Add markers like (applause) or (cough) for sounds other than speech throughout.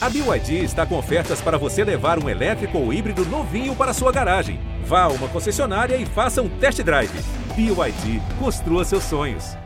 A BYD está com ofertas para você levar um elétrico ou híbrido novinho para sua garagem. Vá a uma concessionária e faça um test drive. BYD, construa seus sonhos.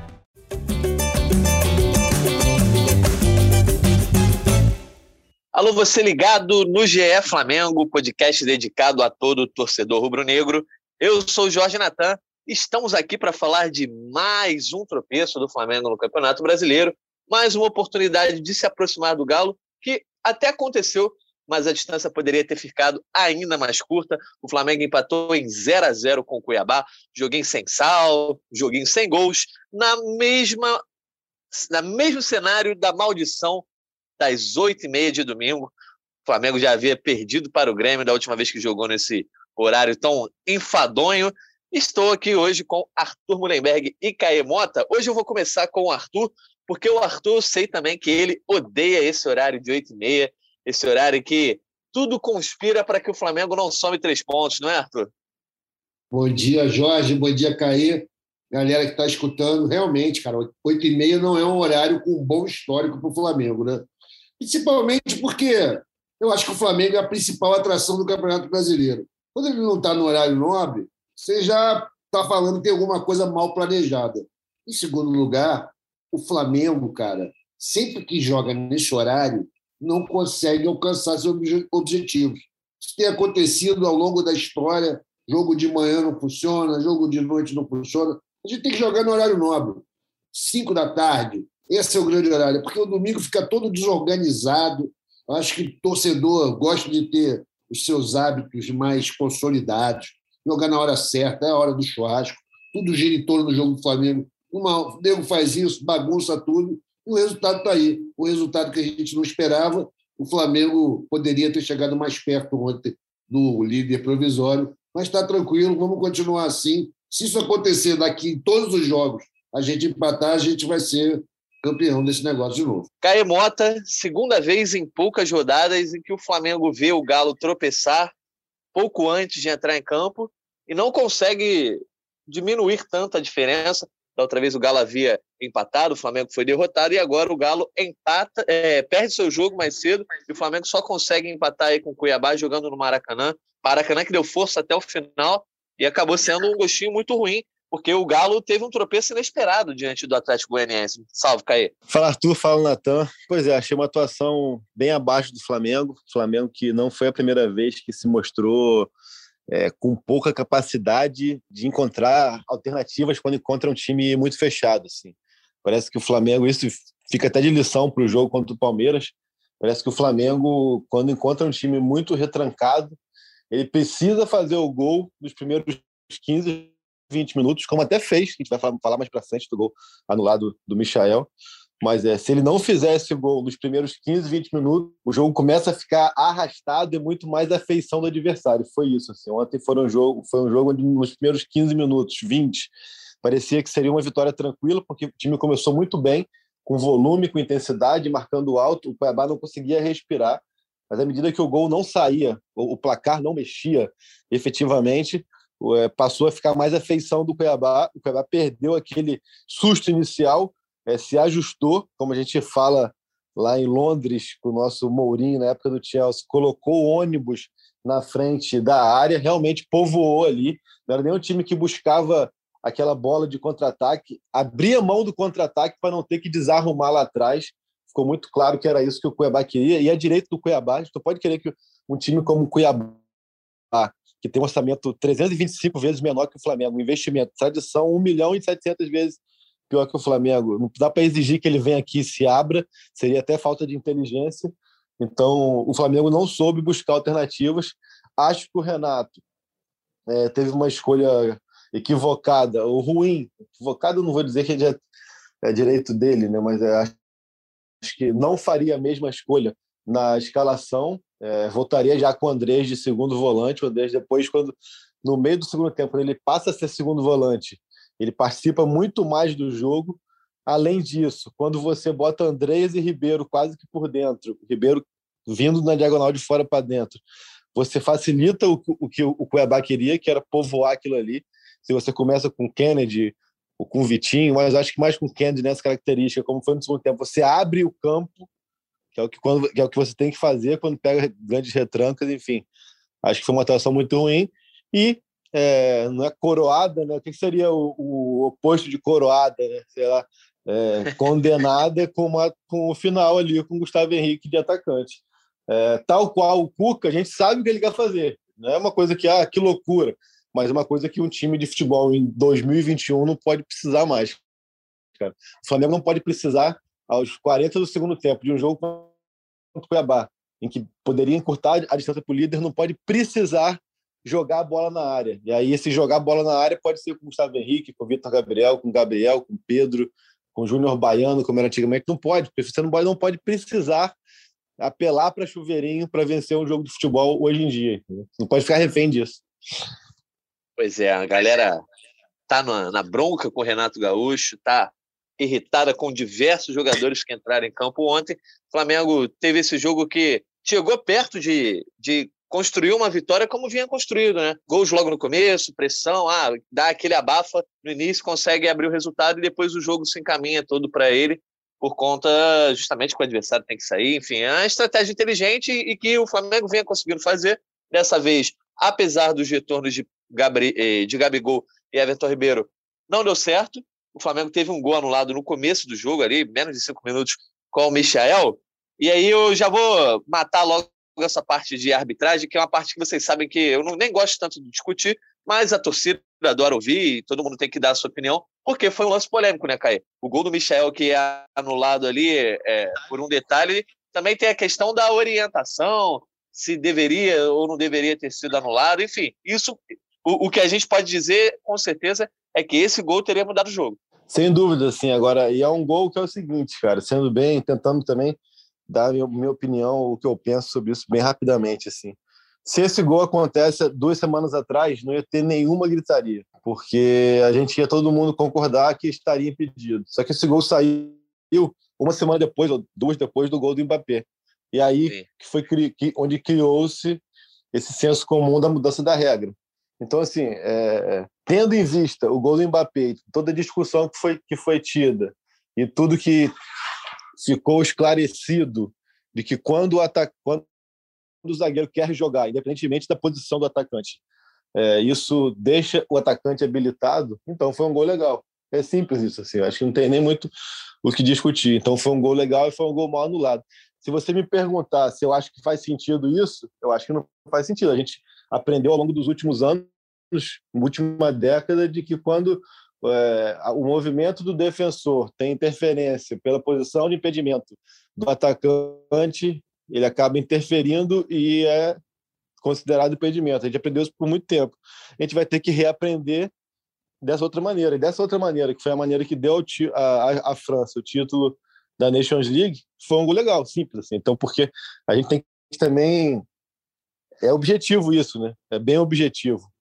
Alô, você ligado no GE Flamengo, podcast dedicado a todo torcedor rubro-negro. Eu sou Jorge Natan. Estamos aqui para falar de mais um tropeço do Flamengo no Campeonato Brasileiro, mais uma oportunidade de se aproximar do Galo, que até aconteceu, mas a distância poderia ter ficado ainda mais curta. O Flamengo empatou em 0 a 0 com o Cuiabá, joguinho sem sal, joguinho sem gols, na mesma na mesmo cenário da maldição das oito e meia de domingo. O Flamengo já havia perdido para o Grêmio da última vez que jogou nesse horário tão enfadonho. Estou aqui hoje com Arthur Mullenberg e Caê Mota. Hoje eu vou começar com o Arthur, porque o Arthur, eu sei também que ele odeia esse horário de 8 e meia, esse horário que tudo conspira para que o Flamengo não some três pontos, não é, Arthur? Bom dia, Jorge. Bom dia, Caê. Galera que está escutando, realmente, cara, 8 e meia não é um horário com um bom histórico para o Flamengo, né? Principalmente porque eu acho que o Flamengo é a principal atração do Campeonato Brasileiro. Quando ele não está no horário nobre, você já está falando que tem alguma coisa mal planejada. Em segundo lugar, o Flamengo, cara, sempre que joga nesse horário, não consegue alcançar seus objetivos. Isso tem acontecido ao longo da história. Jogo de manhã não funciona, jogo de noite não funciona. A gente tem que jogar no horário nobre. Cinco da tarde, esse é o grande horário, porque o domingo fica todo desorganizado. Acho que o torcedor gosta de ter os seus hábitos mais consolidados, jogar na hora certa, é a hora do churrasco, tudo gira em torno do jogo do Flamengo. Uma, o Nego faz isso, bagunça tudo, e o resultado está aí. O resultado que a gente não esperava, o Flamengo poderia ter chegado mais perto ontem do líder provisório, mas está tranquilo, vamos continuar assim. Se isso acontecer daqui em todos os jogos, a gente empatar, a gente vai ser campeão desse negócio de novo. Caio Mota, segunda vez em poucas rodadas em que o Flamengo vê o Galo tropeçar pouco antes de entrar em campo e não consegue diminuir tanto a diferença. Da outra vez o Galo havia empatado, o Flamengo foi derrotado e agora o Galo empata, é, perde seu jogo mais cedo e o Flamengo só consegue empatar aí com o Cuiabá jogando no Maracanã. Maracanã que deu força até o final e acabou sendo um gostinho muito ruim, porque o Galo teve um tropeço inesperado diante do Atlético Goianiense. Salve, Caê. Fala, Arthur. Fala, Natan. Pois é, achei uma atuação bem abaixo do Flamengo. Flamengo que não foi a primeira vez que se mostrou é, com pouca capacidade de encontrar alternativas quando encontra um time muito fechado. Assim. Parece que o Flamengo, isso fica até de lição para o jogo contra o Palmeiras. Parece que o Flamengo, quando encontra um time muito retrancado, ele precisa fazer o gol nos primeiros 15, 20 minutos, como até fez, a gente vai falar mais para frente do gol anulado do Michael. Mas é, se ele não fizer esse gol nos primeiros 15, 20 minutos, o jogo começa a ficar arrastado e muito mais a feição do adversário. Foi isso. Assim. Ontem foi um jogo, foi um jogo onde nos primeiros 15 minutos, 20, parecia que seria uma vitória tranquila, porque o time começou muito bem, com volume, com intensidade, marcando alto. O Cuiabá não conseguia respirar. Mas à medida que o gol não saía, o placar não mexia efetivamente, é, passou a ficar mais a feição do Cuiabá. O Cuiabá perdeu aquele susto inicial é, se ajustou, como a gente fala lá em Londres, com o nosso Mourinho, na época do Chelsea, colocou o ônibus na frente da área, realmente povoou ali. Não era nem um time que buscava aquela bola de contra-ataque, abria mão do contra-ataque para não ter que desarrumar lá atrás. Ficou muito claro que era isso que o Cuiabá queria. E a direito do Cuiabá, não pode querer que um time como o Cuiabá, que tem um orçamento 325 vezes menor que o Flamengo, investimento, tradição 1 milhão e 700 vezes pior que o Flamengo. Não dá para exigir que ele venha aqui e se abra, seria até falta de inteligência. Então, o Flamengo não soube buscar alternativas. Acho que o Renato é, teve uma escolha equivocada ou ruim. Equivocado, não vou dizer que é, é direito dele, né? mas é, acho que não faria a mesma escolha na escalação. É, voltaria já com o Andrés de segundo volante. O Andrés, depois, quando no meio do segundo tempo, ele passa a ser segundo volante ele participa muito mais do jogo. Além disso, quando você bota Andrés e Ribeiro quase que por dentro, Ribeiro vindo na diagonal de fora para dentro, você facilita o, o que o Cuiabá queria, que era povoar aquilo ali. Se você começa com Kennedy ou com Vitinho, mas acho que mais com Kennedy nessa característica, como foi no segundo tempo, você abre o campo que é o que, quando, que é o que você tem que fazer quando pega grandes retrancas, enfim. Acho que foi uma atuação muito ruim. E é, não é coroada, né? O que seria o, o oposto de coroada, né? Sei lá, é, condenada com, uma, com o final ali, com o Gustavo Henrique de atacante. É, tal qual o Cuca, a gente sabe o que ele quer fazer. Não é uma coisa que, ah, que loucura, mas é uma coisa que um time de futebol em 2021 não pode precisar mais. Cara. O Flamengo não pode precisar, aos 40 do segundo tempo, de um jogo contra o Cuiabá, em que poderia encurtar a distância para o líder, não pode precisar jogar a bola na área. E aí, esse jogar a bola na área pode ser com o Gustavo Henrique, com o Vitor Gabriel, com o Gabriel, com o Pedro, com o Júnior Baiano, como era antigamente. Não pode, porque você não pode, não pode precisar apelar para chuveirinho para vencer um jogo de futebol hoje em dia. Não pode ficar refém disso. Pois é, a galera tá na, na bronca com o Renato Gaúcho, tá irritada com diversos jogadores que entraram em campo ontem. O Flamengo teve esse jogo que chegou perto de, de construir uma vitória como vinha construído, né? Gols logo no começo, pressão, ah, dá aquele abafa no início, consegue abrir o resultado e depois o jogo se encaminha todo para ele por conta justamente que o adversário tem que sair. Enfim, é uma estratégia inteligente e que o Flamengo vinha conseguindo fazer. Dessa vez, apesar dos retornos de, Gabri, eh, de Gabigol e Everton Ribeiro, não deu certo. O Flamengo teve um gol anulado no começo do jogo, ali, menos de cinco minutos, com o Michael. E aí eu já vou matar logo essa parte de arbitragem, que é uma parte que vocês sabem que eu não, nem gosto tanto de discutir, mas a torcida adora ouvir e todo mundo tem que dar a sua opinião, porque foi um lance polêmico, né, Caio? O gol do Michel, que é anulado ali é, por um detalhe, também tem a questão da orientação, se deveria ou não deveria ter sido anulado, enfim, isso, o, o que a gente pode dizer, com certeza, é que esse gol teria mudado o jogo. Sem dúvida, sim. Agora, e é um gol que é o seguinte, cara, sendo bem, tentando também dar a minha, opinião, o que eu penso sobre isso bem rapidamente, assim. Se esse gol acontece duas semanas atrás, não ia ter nenhuma gritaria, porque a gente ia todo mundo concordar que estaria impedido. Só que esse gol saiu uma semana depois, ou duas depois do gol do Mbappé. E aí que foi que, onde criou-se esse senso comum da mudança da regra. Então, assim, é, tendo em vista o gol do Mbappé, toda a discussão que foi, que foi tida e tudo que ficou esclarecido de que quando o, ataque, quando o zagueiro quer jogar, independentemente da posição do atacante, é, isso deixa o atacante habilitado, então foi um gol legal. É simples isso, assim. Acho que não tem nem muito o que discutir. Então foi um gol legal e foi um gol mal anulado. Se você me perguntar se eu acho que faz sentido isso, eu acho que não faz sentido. A gente aprendeu ao longo dos últimos anos, última década, de que quando é, o movimento do defensor tem interferência pela posição de impedimento do atacante, ele acaba interferindo e é considerado impedimento. A gente aprendeu isso por muito tempo. A gente vai ter que reaprender dessa outra maneira. E dessa outra maneira, que foi a maneira que deu a, França o título da Nations League, foi um legal, simples assim. Então, porque a gente tem que também é objetivo isso, né? É bem objetivo.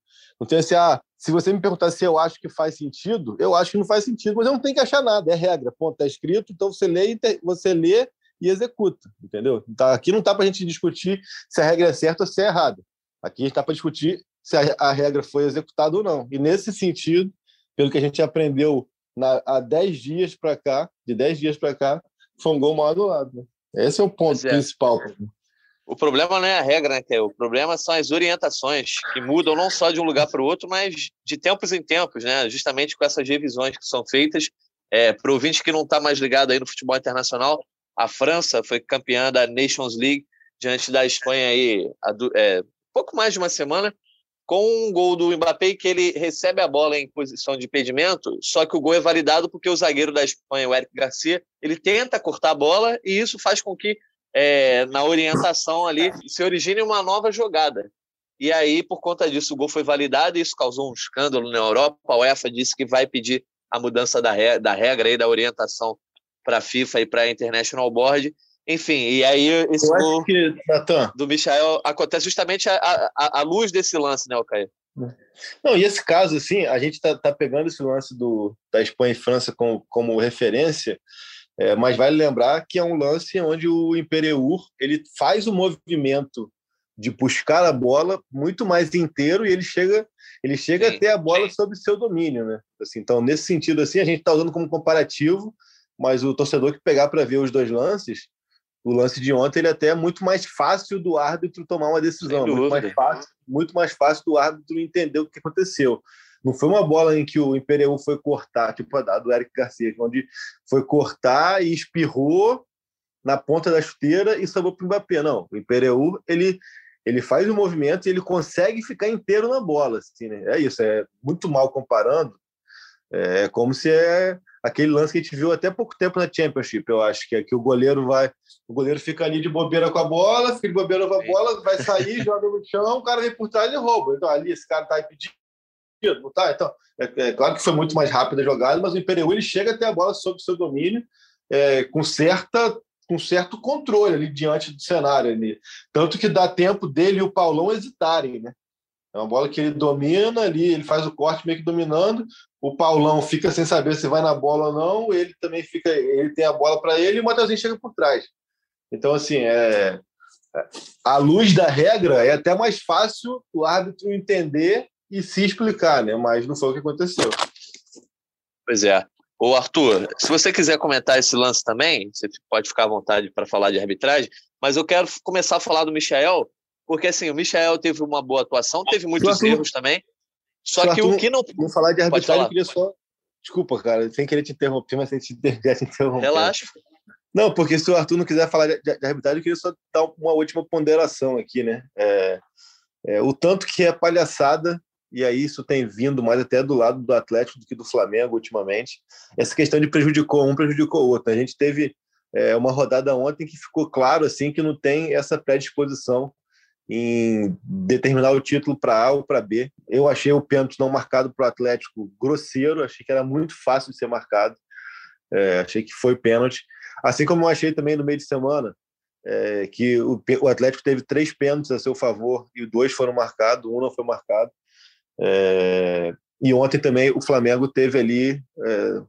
Não tem assim, ah, se você me perguntar se eu acho que faz sentido, eu acho que não faz sentido, mas eu não tenho que achar nada, é regra, ponto, está escrito, então você lê, você lê e executa, entendeu? Tá, aqui não está para a gente discutir se a regra é certa ou se é errada. Aqui está para discutir se a, a, regra foi executada ou não. E nesse sentido, pelo que a gente aprendeu na, há 10 dias para cá, de 10 dias para cá, foi um gol mal anulado. Né? Esse é o ponto é. principal. O problema não é a regra, né, O problema são as orientações que mudam não só de um lugar para o outro, mas de tempos em tempos, né? Justamente com essas revisões que são feitas. É, para o ouvinte que não está mais ligado aí no futebol internacional, a França foi campeã da Nations League diante da Espanha aí há é, pouco mais de uma semana, com um gol do Mbappé que ele recebe a bola em posição de impedimento, só que o gol é validado porque o zagueiro da Espanha, o Eric Garcia, ele tenta cortar a bola e isso faz com que é, na orientação ali, se origine uma nova jogada. E aí, por conta disso, o gol foi validado e isso causou um escândalo na Europa. A UEFA disse que vai pedir a mudança da, regra, da regra e da orientação para a FIFA e para a International Board. Enfim, e aí esse Eu gol que, do Michael acontece justamente à, luz desse lance, né, Caio? Não, e esse caso, assim, a gente está tá pegando esse lance do, da Espanha e França como, como referência, é, mas vale lembrar que é um lance onde o Imperiur ele faz o movimento de buscar a bola muito mais inteiro e ele chega ele chega sim, a ter a bola sim. sob seu domínio, né? Assim, então nesse sentido assim a gente está usando como comparativo, mas o torcedor que pegar para ver os dois lances o lance de ontem ele é até é muito mais fácil do árbitro tomar uma decisão, muito mais, fácil, muito mais fácil do árbitro entender o que aconteceu. Não foi uma bola em que o Imperial foi cortar, tipo a do Eric Garcia, onde foi cortar e espirrou na ponta da chuteira e sobrou para o Mbappé. Não, o Imperial ele, ele faz o movimento e ele consegue ficar inteiro na bola. Assim, né? É isso, é muito mal comparando. É como se é aquele lance que a gente viu até pouco tempo na Championship, eu acho, que é que o goleiro vai, o goleiro fica ali de bobeira com a bola, fica de bobeira com a bola, vai sair, (laughs) joga no chão, o cara vem por trás e rouba. Então ali esse cara tá impedido, não tá? Então, é, é, claro que foi muito mais rápida a jogada, mas o Imperial ele chega até a bola sob seu domínio, é, com certa com certo controle ali diante do cenário ali. Tanto que dá tempo dele e o Paulão hesitarem, né? É uma bola que ele domina ali, ele faz o corte meio que dominando. O Paulão fica sem saber se vai na bola ou não. Ele também fica, ele tem a bola para ele e o Matheusinho chega por trás. Então, assim, é, a luz da regra é até mais fácil o árbitro entender e se explicar, né? Mas não foi o que aconteceu. Pois é. Ô, Arthur, se você quiser comentar esse lance também, você pode ficar à vontade para falar de arbitragem, mas eu quero começar a falar do Michel, porque assim, o Michel teve uma boa atuação, teve muitos erros também. Só que o que não. Vamos falar de arbitragem, eu queria só. Desculpa, cara, sem querer te interromper, mas sem te, te interromper. Relaxa. Não, porque se o Arthur não quiser falar de, de, de arbitragem, eu queria só dar uma última ponderação aqui, né? É, é, o tanto que é palhaçada, e aí isso tem vindo mais até do lado do Atlético do que do Flamengo ultimamente. Essa questão de prejudicou um, prejudicou o outro. A gente teve é, uma rodada ontem que ficou claro assim que não tem essa predisposição em determinar o título para A ou para B. Eu achei o pênalti não marcado para o Atlético grosseiro, achei que era muito fácil de ser marcado, é, achei que foi pênalti. Assim como eu achei também no meio de semana é, que o, o, Atlético teve três pênaltis a seu favor e dois foram marcados, um não foi marcado. É, e ontem também o Flamengo teve ali é,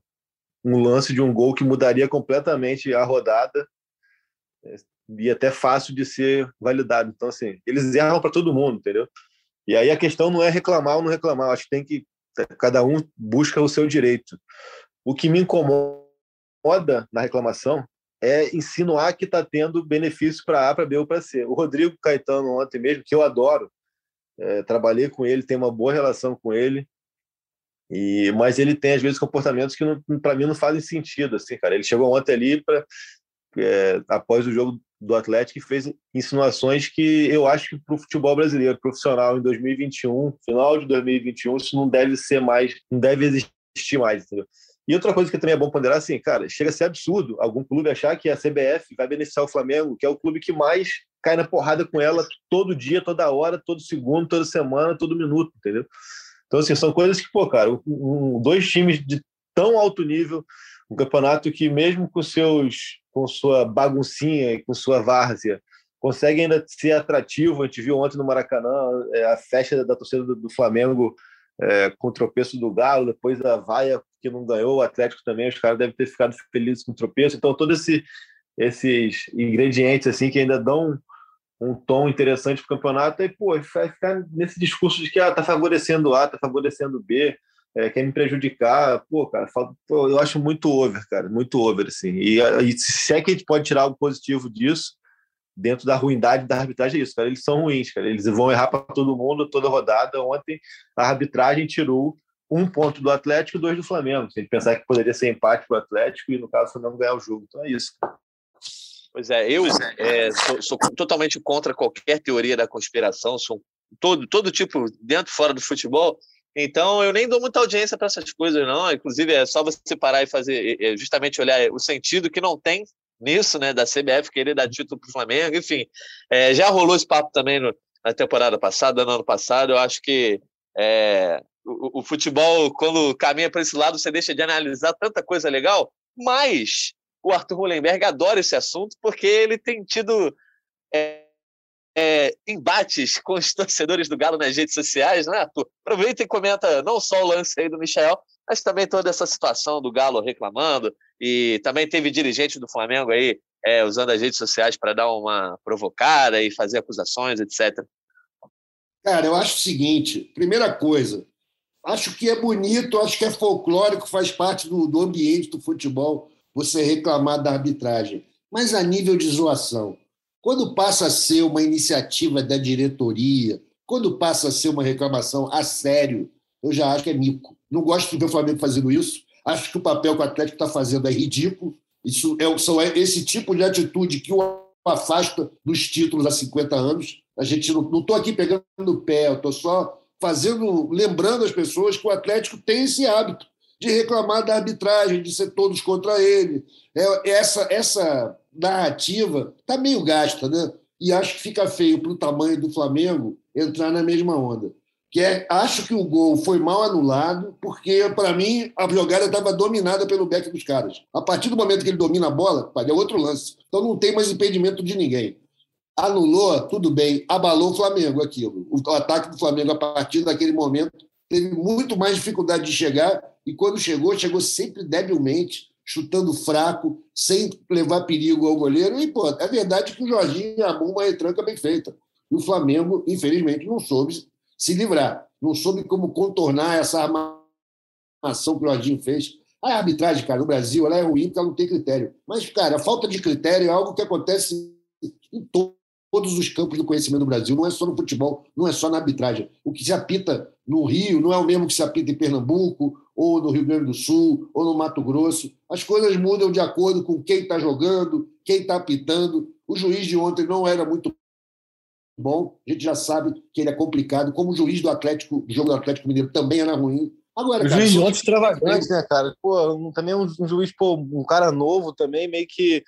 um lance de um gol que mudaria completamente a rodada é, e até fácil de ser validado. Então, assim, eles erram para todo mundo, entendeu? E aí a questão não é reclamar ou não reclamar, acho que tem que cada um busca o seu direito. O que me incomoda na reclamação é insinuar que está tendo benefício para A, para B ou para C. O Rodrigo Caetano ontem mesmo, que eu adoro, é, trabalhei com ele, tenho uma boa relação com ele, e mas ele tem às vezes comportamentos que para mim não fazem sentido, assim, cara. Ele chegou ontem ali para é, após o jogo do Atlético e fez insinuações que eu acho que para o futebol brasileiro profissional em 2021, final de 2021, isso não deve ser mais, não deve existir mais, entendeu? E outra coisa que também é bom ponderar, assim, cara, chega a ser absurdo algum clube achar que a CBF vai beneficiar o Flamengo, que é o clube que mais cai na porrada com ela todo dia, toda hora, todo segundo, toda semana, todo minuto, entendeu? Então, assim, são coisas que, pô, cara, um, dois times de tão alto nível, um campeonato que mesmo com seus com sua baguncinha e com sua várzea, consegue ainda ser atrativo. A gente viu ontem no Maracanã é, a festa da torcida do, do Flamengo é, com o tropeço do Galo, depois a vaia que não ganhou, o Atlético também, os caras devem ter ficado felizes com o tropeço. Então, todos esse, esses ingredientes assim que ainda dão um tom interessante para o campeonato, e pô, vai ficar nesse discurso de que ah, tá favorecendo A, tá favorecendo B, é, quer me prejudicar, pô, cara, pô, eu acho muito over, cara, muito over, assim. E, e se é que a gente pode tirar algo positivo disso, dentro da ruindade da arbitragem, é isso, cara, eles são ruins, cara, eles vão errar para todo mundo, toda rodada. Ontem a arbitragem tirou um ponto do Atlético e dois do Flamengo. Se a gente pensar que poderia ser empate para o Atlético e, no caso, o Flamengo ganhar o jogo. Então é isso. Pois é, eu é, sou, sou, totalmente contra qualquer teoria da conspiração, sou todo, todo tipo, dentro e fora do futebol, então, eu nem dou muita audiência para essas coisas, não. Inclusive, é só você parar e fazer, justamente olhar o sentido que não tem nisso, né, da CBF querer dar título para o Flamengo. Enfim, é, já rolou esse papo também no, na temporada passada, no ano passado. Eu acho que é, o, o, futebol, quando caminha para esse lado, você deixa de analisar tanta coisa legal. Mas o Arthur Mullenberg adora esse assunto porque ele tem tido. É, é, embates com os torcedores do Galo nas redes sociais, né, Arthur? Aproveita e comenta não só o lance aí do Michel, mas também toda essa situação do Galo reclamando, e também teve dirigente do Flamengo aí é, usando as redes sociais para dar uma provocada e fazer acusações, etc. Cara, eu acho o seguinte: primeira coisa, acho que é bonito, acho que é folclórico, faz parte do, do ambiente do futebol você reclamar da arbitragem. mas a nível de zoação. Quando passa a ser uma iniciativa da diretoria, quando passa a ser uma reclamação a sério, eu já acho que é mico. Não gosto de ver o Flamengo fazendo isso. Acho que o papel que o Atlético está fazendo é ridículo. Isso é, são esse tipo de atitude que o afasta dos títulos há 50 anos. A gente não estou aqui pegando no pé, estou só fazendo, lembrando as pessoas que o Atlético tem esse hábito de reclamar da arbitragem, de ser todos contra ele. É, essa, essa narrativa está meio gasta, né? E acho que fica feio para o tamanho do Flamengo entrar na mesma onda. Que é, acho que o gol foi mal anulado, porque, para mim, a jogada estava dominada pelo back dos caras. A partir do momento que ele domina a bola, é outro lance. Então não tem mais impedimento de ninguém. Anulou, tudo bem, abalou o Flamengo aquilo. O ataque do Flamengo, a partir daquele momento, teve muito mais dificuldade de chegar, e quando chegou, chegou sempre debilmente, chutando fraco, sem levar perigo ao goleiro. E, pô, é verdade que o Jorginho armou uma retranca bem feita. E o Flamengo, infelizmente, não soube se livrar, não soube como contornar essa armação que o Jorginho fez. A arbitragem, cara, no Brasil, ela é ruim porque ela não tem critério. Mas, cara, a falta de critério é algo que acontece em todos os campos do conhecimento do Brasil, não é só no futebol, não é só na arbitragem. O que se apita no Rio não é o mesmo que se apita em Pernambuco, ou no Rio Grande do Sul, ou no Mato Grosso. As coisas mudam de acordo com quem está jogando, quem está apitando. O juiz de ontem não era muito bom, a gente já sabe que ele é complicado, como o juiz do Atlético, do jogo do Atlético Mineiro também era ruim. Agora, o cara, juiz ontem extravagante, né, cara? Pô, também um, um juiz, pô, um cara novo também, meio que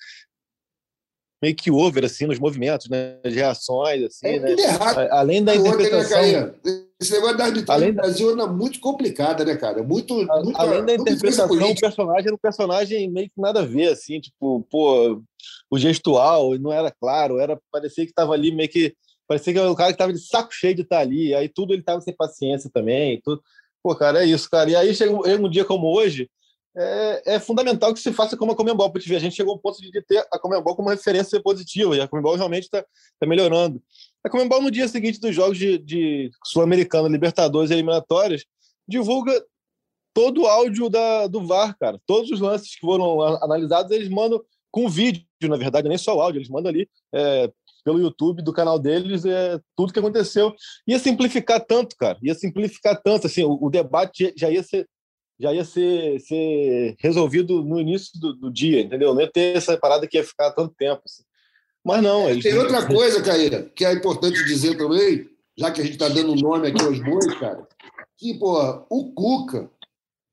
meio que over assim nos movimentos, né, as reações assim, é né? Errado. Além da né, interpretação, esse negócio da arbitragem no Brasil é muito complicada, né, cara? Muito, muito além da interpretação, o personagem era um personagem meio que nada a ver, assim, tipo, pô, o gestual não era claro, era parecia que estava ali meio que parecia que era o cara que estava de saco cheio de estar tá ali, aí tudo ele estava sem paciência também, tudo. Pô, cara, é isso, cara. E aí chega um dia como hoje, é, é, fundamental que se faça como a Comembol, porque a gente chegou ao ponto de ter a Comembol como referência positiva, e a Comembol realmente está tá melhorando. A Comembol, no dia seguinte dos jogos de, de Sul-Americana, Libertadores e eliminatórias, divulga todo o áudio da, do VAR, cara. Todos os lances que foram analisados, eles mandam com vídeo, na verdade, nem só o áudio, eles mandam ali é, pelo YouTube do canal deles é, tudo que aconteceu. Ia simplificar tanto, cara, ia simplificar tanto, assim, o, o debate já ia ser já ia ser, ser resolvido no início do, do, dia, entendeu? Não ia ter essa parada que ia ficar tanto tempo. Assim. Mas não. Eles... Tem outra (laughs) coisa, Caíra, que é importante dizer também, já que a gente está dando nome aqui aos bois, cara, que, pô, o Cuca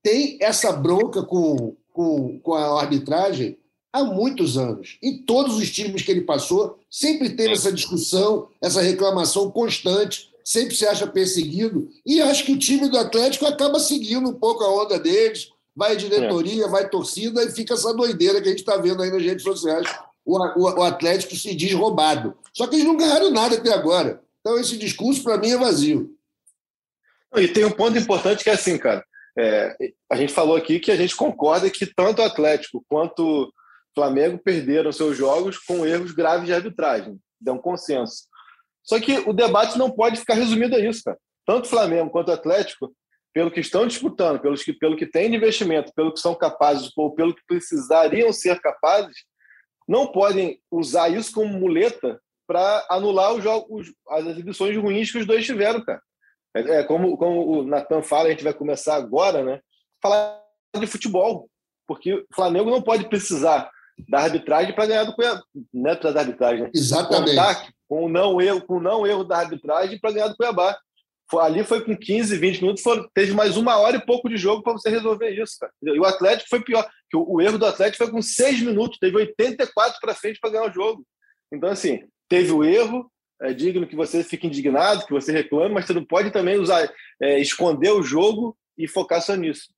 tem essa bronca com, com, com a arbitragem há muitos anos. E todos os times que ele passou sempre teve essa discussão, essa reclamação constante sempre se acha perseguido. E acho que o time do Atlético acaba seguindo um pouco a onda deles, vai diretoria, é. vai torcida, e fica essa doideira que a gente está vendo aí nas redes sociais. O, o, o, Atlético se diz roubado. Só que eles não ganharam nada até agora. Então, esse discurso, para mim, é vazio. E tem um ponto importante que é assim, cara. É, a gente falou aqui que a gente concorda que tanto o Atlético quanto Flamengo perderam seus jogos com erros graves de arbitragem. Dá um consenso. Só que o debate não pode ficar resumido a isso, cara. Tanto Flamengo quanto Atlético, pelo que estão disputando, pelo que, pelo que têm de investimento, pelo que são capazes, ou pelo que precisariam ser capazes, não podem usar isso como muleta para anular os jogos, as exibições ruins que os dois tiveram, cara. É, é como, como o Natan fala, a gente vai começar agora, né? Falar de futebol, porque o Flamengo não pode precisar da arbitragem para ganhar do Cuiabá, não é da arbitragem, né? Exatamente. Contar com o não erro, com não erro da arbitragem para ganhar do Cuiabá. Ali foi com 15, 20 minutos, foi, teve mais uma hora e pouco de jogo para você resolver isso, cara. E o Atlético foi pior, que o, o erro do Atlético foi com 6 minutos, teve 84 para frente para ganhar o jogo. Então, assim, teve o erro, é digno que você fique indignado, que você reclame, mas você não pode também usar, é, esconder o jogo e focar só nisso.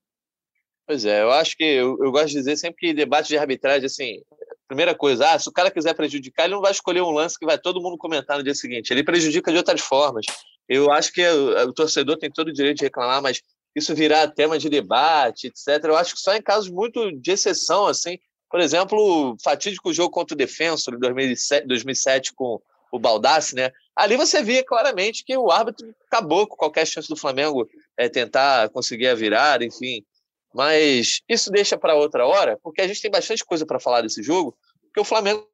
Pois é, eu acho que eu, eu, gosto de dizer sempre que debate de arbitragem, assim, primeira coisa, ah, se o cara quiser prejudicar, ele não vai escolher um lance que vai todo mundo comentar no dia seguinte. Ele prejudica de outras formas. Eu acho que o, o torcedor tem todo o direito de reclamar, mas isso virar tema de debate, etc. Eu acho que só em casos muito de exceção, assim. Por exemplo, o fatídico jogo contra o Defensor, em 2007, 2007 com o Baldassi, né? Ali você via claramente que o árbitro acabou com qualquer chance do Flamengo é, tentar conseguir a virada, enfim. Mas isso deixa para outra hora, porque a gente tem bastante coisa para falar desse jogo, porque o Flamengo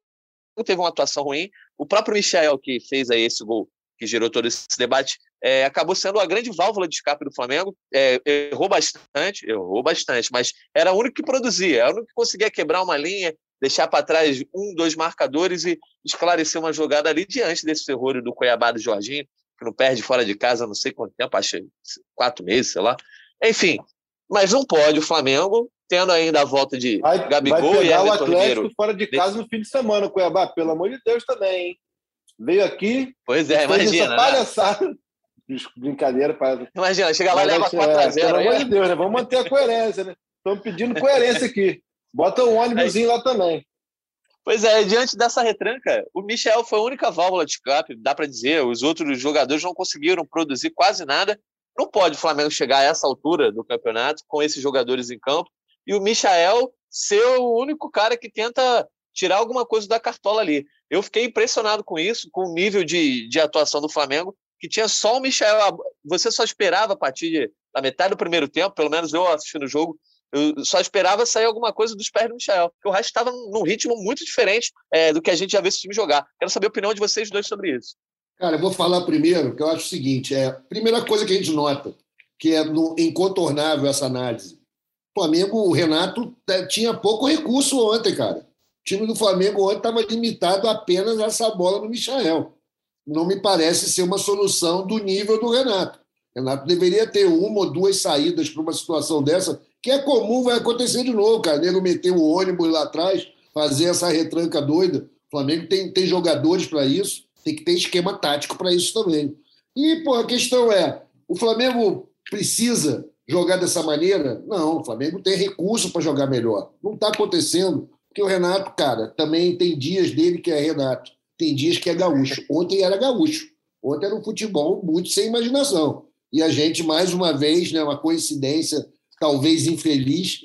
teve uma atuação ruim. O próprio Michel, que fez aí esse gol, que gerou todo esse debate, é, acabou sendo a grande válvula de escape do Flamengo. É, errou bastante, errou bastante, mas era o único que produzia, era o único que conseguia quebrar uma linha, deixar para trás um, dois marcadores e esclarecer uma jogada ali diante desse terror do Cuiabá do Jorginho, que não perde fora de casa não sei quanto tempo, acho quatro meses, sei lá. Enfim, mas não pode o Flamengo, tendo ainda a volta de vai, Gabigol vai pegar e Everton o Atlético Ribeiro. fora de casa no fim de semana, Cuiabá, pelo amor de Deus também, hein? Veio aqui. Pois é, imagina. Essa né? palhaçada. Brincadeira, para. Imagina, chega lá e leva 4x0. É, pelo amor de Deus, né? Vamos manter a coerência, né? Estamos pedindo coerência aqui. Bota um ônibusinho lá também. Pois é, diante dessa retranca, o Michel foi a única válvula de escape, dá para dizer. Os outros jogadores não conseguiram produzir quase nada. Não pode o Flamengo chegar a essa altura do campeonato com esses jogadores em campo e o Michel ser o único cara que tenta tirar alguma coisa da cartola ali. Eu fiquei impressionado com isso, com o nível de, de atuação do Flamengo, que tinha só o Michel. Você só esperava a partir da metade do primeiro tempo, pelo menos eu assistindo o jogo, eu só esperava sair alguma coisa dos pés do Michel, porque o resto estava num ritmo muito diferente é, do que a gente já vê esse time jogar. Quero saber a opinião de vocês dois sobre isso. Cara, eu vou falar primeiro, que eu acho o seguinte: é, primeira coisa que a gente nota, que é no, incontornável essa análise. O Flamengo, o Renato tinha pouco recurso ontem, cara. O time do Flamengo ontem estava limitado apenas a essa bola no Michael. Não me parece ser uma solução do nível do Renato. O Renato deveria ter uma ou duas saídas para uma situação dessa que é comum, vai acontecer de novo, cara. O nego meter o ônibus lá atrás, fazer essa retranca doida. O Flamengo tem, tem jogadores para isso, tem que ter esquema tático para isso também. E, pô, a questão é: o Flamengo precisa jogar dessa maneira? Não, o Flamengo tem recurso para jogar melhor. Não está acontecendo, porque o Renato, cara, também tem dias dele que é Renato, tem dias que é gaúcho. Ontem era gaúcho. Ontem era um futebol muito sem imaginação. E a gente, mais uma vez, né, uma coincidência talvez infeliz,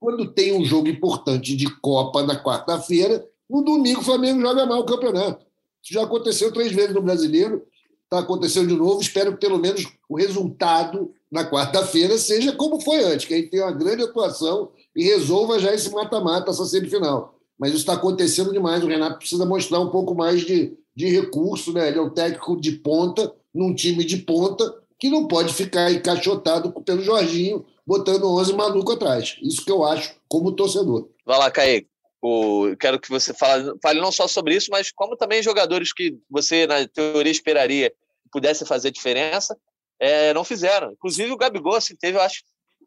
quando tem um jogo importante de Copa na quarta-feira, no domingo o Flamengo joga mal o campeonato. Já aconteceu três vezes no Brasileiro, está acontecendo de novo. Espero que pelo menos o resultado na quarta-feira seja como foi antes, que a gente tenha uma grande atuação e resolva já esse mata-mata, essa semifinal. Mas isso está acontecendo demais. O Renato precisa mostrar um pouco mais de, de recurso. Né? Ele é um técnico de ponta, num time de ponta, que não pode ficar encaixotado pelo Jorginho, botando 11 maluco atrás. Isso que eu acho como torcedor. Vai lá, Kaique. O, quero que você fale, fale não só sobre isso, mas como também jogadores que você, na teoria, esperaria que pudessem fazer diferença, é, não fizeram. Inclusive o Gabigol assim, teve, eu acho,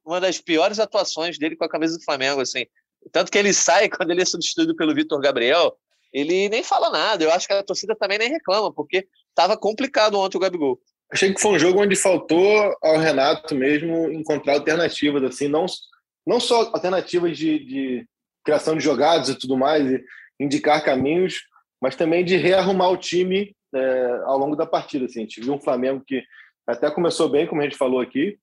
uma das piores atuações dele com a camisa do Flamengo. Assim. Tanto que ele sai (laughs) quando ele é substituído pelo Vitor Gabriel, ele nem fala nada. Eu acho que a torcida também nem reclama, porque estava complicado ontem o Gabigol. Achei que foi um jogo onde faltou ao Renato mesmo encontrar alternativas, assim, não, não só alternativas de, de criação de jogadas e tudo mais, e indicar caminhos, mas também de rearrumar o time é, ao longo da partida. Assim. A gente viu um Flamengo que até começou bem, como a gente falou aqui,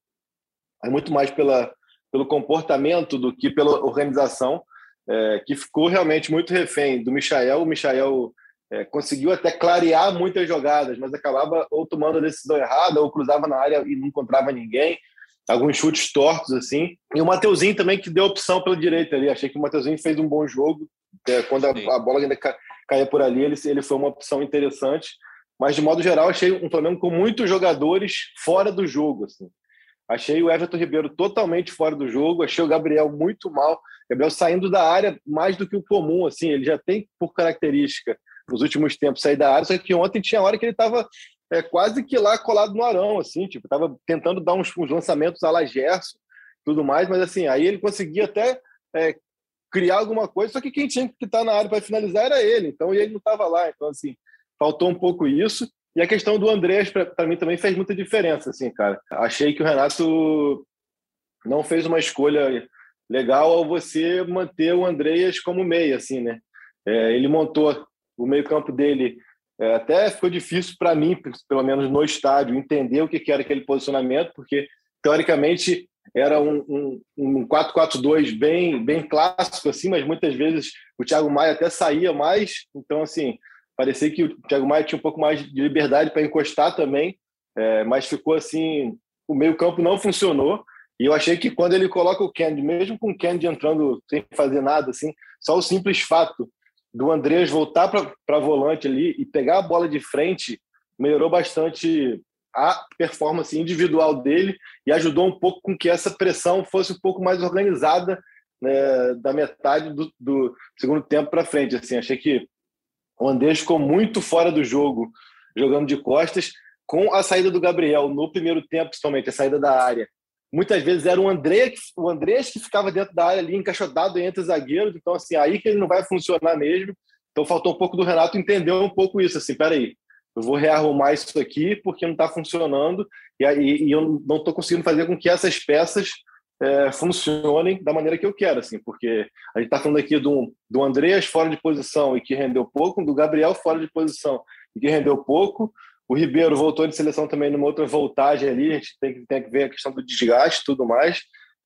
é muito mais pela, pelo comportamento do que pela organização, é, que ficou realmente muito refém do Michael. O Michael é, conseguiu até clarear muitas jogadas, mas acabava ou tomando a decisão errada, ou cruzava na área e não encontrava ninguém. Alguns chutes tortos, assim. E o Mateuzinho também, que deu opção pela direita ali. Achei que o Mateuzinho fez um bom jogo. É, quando a, a, bola ainda ca, caía por ali, ele, ele foi uma opção interessante. Mas, de modo geral, achei um Flamengo com muitos jogadores fora do jogo. Assim. Achei o Everton Ribeiro totalmente fora do jogo. Achei o Gabriel muito mal. Gabriel saindo da área mais do que o comum. assim Ele já tem, por característica, nos últimos tempos sair da área, só que ontem tinha hora que ele estava é, quase que lá colado no arão, assim, tipo, estava tentando dar uns, uns lançamentos a la Gerson, tudo mais, mas assim, aí ele conseguia até é, criar alguma coisa, só que quem tinha que estar na área para finalizar era ele, então e ele não estava lá, então assim, faltou um pouco isso. E a questão do Andrés, para mim, também fez muita diferença, assim, cara. Achei que o Renato não fez uma escolha legal ao você manter o Andreas como meia, assim, né? É, ele montou o meio-campo dele é, até ficou difícil para mim, pelo menos no estádio, entender o que, era aquele posicionamento, porque teoricamente era um, um, um 4-4-2 bem, bem clássico, assim, mas muitas vezes o Thiago Maia até saía mais, então, assim, parecia que o Thiago Maia tinha um pouco mais de liberdade para encostar também, é, mas ficou assim, o meio-campo não funcionou. E eu achei que quando ele coloca o Kennedy, mesmo com o Kennedy entrando sem fazer nada, assim, só o simples fato do Andrés voltar para volante ali e pegar a bola de frente melhorou bastante a performance individual dele e ajudou um pouco com que essa pressão fosse um pouco mais organizada né, da metade do, do segundo tempo para frente. Assim, achei que o Andrés ficou muito fora do jogo, jogando de costas, com a saída do Gabriel no primeiro tempo, principalmente a saída da área. Muitas vezes era o André, o Andrés que ficava dentro da área ali, encaixotado entre os zagueiros. Então, assim, aí que ele não vai funcionar mesmo. Então, faltou um pouco do Renato entender um pouco isso. Assim, peraí, eu vou rearrumar isso aqui porque não está funcionando e, aí, e eu não estou conseguindo fazer com que essas peças é, funcionem da maneira que eu quero, assim, porque a gente está falando aqui do, do Andreas fora de posição e que rendeu pouco, do Gabriel fora de posição e que rendeu pouco, o Ribeiro voltou de seleção também numa outra voltagem ali, a gente tem que, tem que ver a questão do desgaste e tudo mais.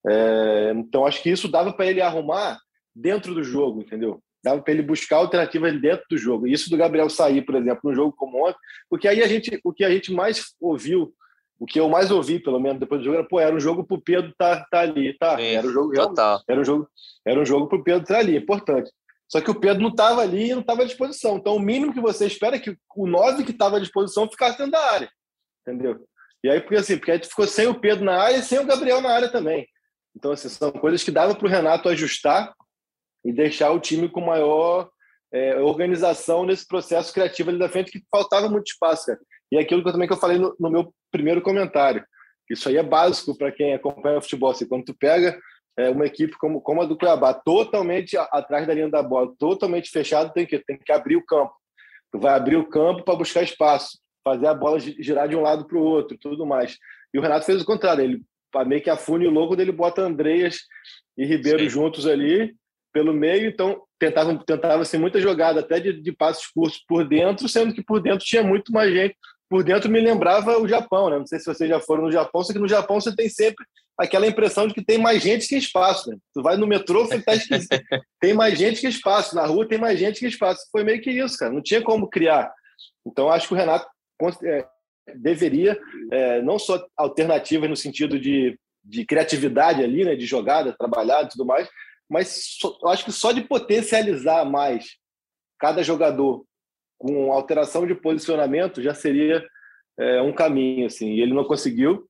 É, então, acho que isso dava para ele arrumar dentro do jogo, entendeu? Dava para ele buscar alternativas dentro do jogo. Isso do Gabriel sair, por exemplo, num jogo como ontem, porque aí a gente, o que a gente mais ouviu, o que eu mais ouvi, pelo menos depois do jogo, era, pô, era um jogo para o Pedro tá, tá ali, tá? Sim, era um jogo, total. era um jogo, era um jogo para o Pedro estar tá ali, importante. Só que o Pedro não estava ali e não estava à disposição. Então, o mínimo que você espera é que o 9 que estava à disposição ficasse dentro da área. Entendeu? E aí, porque assim, porque a gente ficou sem o Pedro na área e sem o Gabriel na área também. Então, assim, são coisas que dava para o Renato ajustar e deixar o time com maior é, organização nesse processo criativo ali da frente, que faltava muito espaço, cara. E é aquilo que eu, também que eu falei no, no meu primeiro comentário. Isso aí é básico para quem acompanha o futebol. Assim, quando tu pega é, uma equipe como, como a do Cuiabá, totalmente atrás da linha da bola, totalmente fechado, tem que, tem que abrir o campo. Tu vai abrir o campo para buscar espaço, fazer a bola girar de um lado para o outro, tudo mais. E o Renato fez o contrário, ele meio que afunilou quando ele bota Andreas e Ribeiro Sim. juntos ali pelo meio, então tentava tentava assim, muita jogada até de, de passos curtos por dentro, sendo que por dentro tinha muito mais gente. Por dentro me lembrava o Japão, né? Não sei se vocês já foram no Japão, só que no Japão você tem sempre aquela impressão de que tem mais gente que espaço. Né? Tu vai no metrô, você tá esquisito. (laughs) tem mais gente que espaço. Na rua tem mais gente que espaço. Foi meio que isso, cara. Não tinha como criar. Então, acho que o Renato é, deveria, é, não só alternativas no sentido de, de criatividade ali, né, de jogada, trabalhar e tudo mais, mas so, acho que só de potencializar mais cada jogador com alteração de posicionamento já seria é, um caminho. Assim. E ele não conseguiu.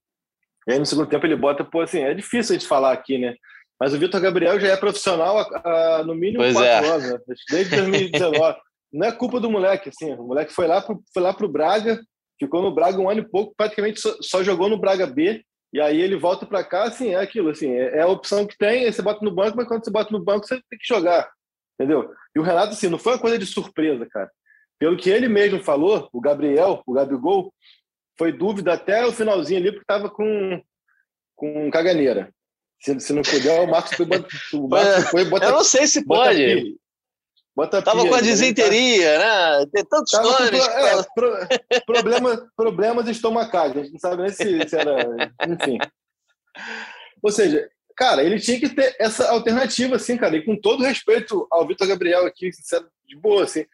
E aí no segundo tempo ele bota, pô, assim, é difícil a gente falar aqui, né? Mas o Vitor Gabriel já é profissional há, no mínimo pois quatro é. anos, né? desde 2019. (laughs) Não é culpa do moleque, assim. O moleque foi lá pro, foi lá pro Braga, ficou no Braga um ano e pouco, praticamente só, só jogou no Braga B. E aí ele volta para cá, assim, é aquilo, assim, é, é, a opção que tem, aí você bota no banco, mas quando você bota no banco, você tem que jogar, entendeu? E o Renato, assim, não foi uma coisa de surpresa, cara. Pelo que ele mesmo falou, o Gabriel, o Gabigol, foi dúvida até o finalzinho ali, porque estava com, com caganeira. Se, se não puder, o Marcos foi, o (laughs) Marcos foi bota, Eu não sei se pode. Bota Tava com a desinteria, né? Tem tantos Tava nomes. Com, é, pro, problema, problemas estomacais. A gente não sabe nem se, se era. Enfim. Ou seja, cara, ele tinha que ter essa alternativa, assim, cara. E com todo respeito ao Vitor Gabriel aqui, sincero, de boa, assim.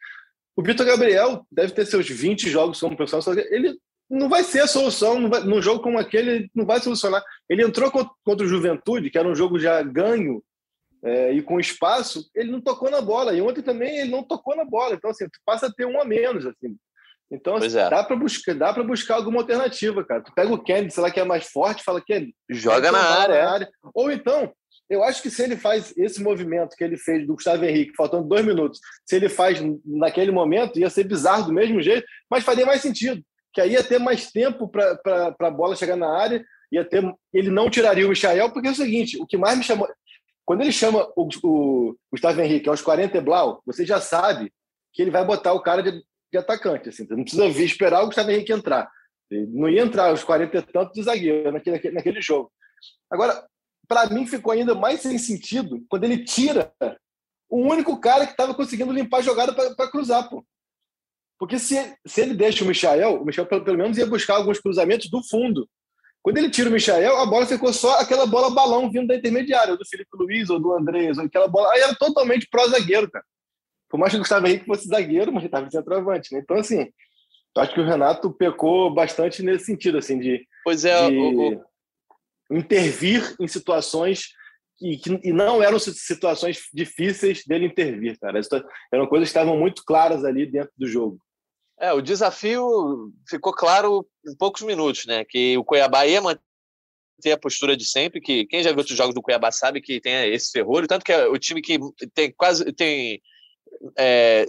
O Vitor Gabriel deve ter seus 20 jogos como profissional, ele não vai ser a solução, vai, num jogo como aquele, não vai solucionar. Ele entrou contra o Juventude, que era um jogo já ganho é, e com espaço, ele não tocou na bola. E ontem também ele não tocou na bola. Então, assim, tu passa a ter um a menos. Assim. Então, assim, é. dá para buscar, dá para buscar alguma alternativa, cara. Tu pega o Kennedy, sei lá, que é mais forte, fala que joga na área. na área. Ou então, eu acho que se ele faz esse movimento que ele fez do Gustavo Henrique, faltando dois minutos, se ele faz naquele momento, ia ser bizarro do mesmo jeito, mas faria mais sentido que aí ia ter mais tempo para a bola chegar na área, ia ter, ele não tiraria o Michael, porque é o seguinte, o que mais me chamou... Quando ele chama o, o Gustavo Henrique aos 40 e blau, você já sabe que ele vai botar o cara de, de atacante. Assim, não precisa vir esperar o Gustavo Henrique entrar. Ele não ia entrar aos 40 e tanto de zagueiro naquele, naquele jogo. Agora, para mim, ficou ainda mais sem sentido quando ele tira o único cara que estava conseguindo limpar a jogada para cruzar. Pô. Porque se, se ele deixa o Michael, o Michael pelo, pelo menos ia buscar alguns cruzamentos do fundo. Quando ele tira o Michael, a bola ficou só aquela bola balão vindo da intermediária, do Felipe Luiz, ou do Andrés, ou aquela bola. Aí era totalmente pró-zagueiro, cara. Por mais que o Gustavo Henrique fosse zagueiro, mas ele estava centroavante. Né? Então, assim, eu acho que o Renato pecou bastante nesse sentido, assim, de, pois é, de o, o... intervir em situações e, e não eram situações difíceis dele intervir, cara. Eram coisas que estavam muito claras ali dentro do jogo. É, o desafio ficou claro em poucos minutos, né? Que o Cuiabá ia manter a postura de sempre, que quem já viu outros jogos do Cuiabá sabe que tem esse ferrolho, tanto que é o time que tem quase tem é,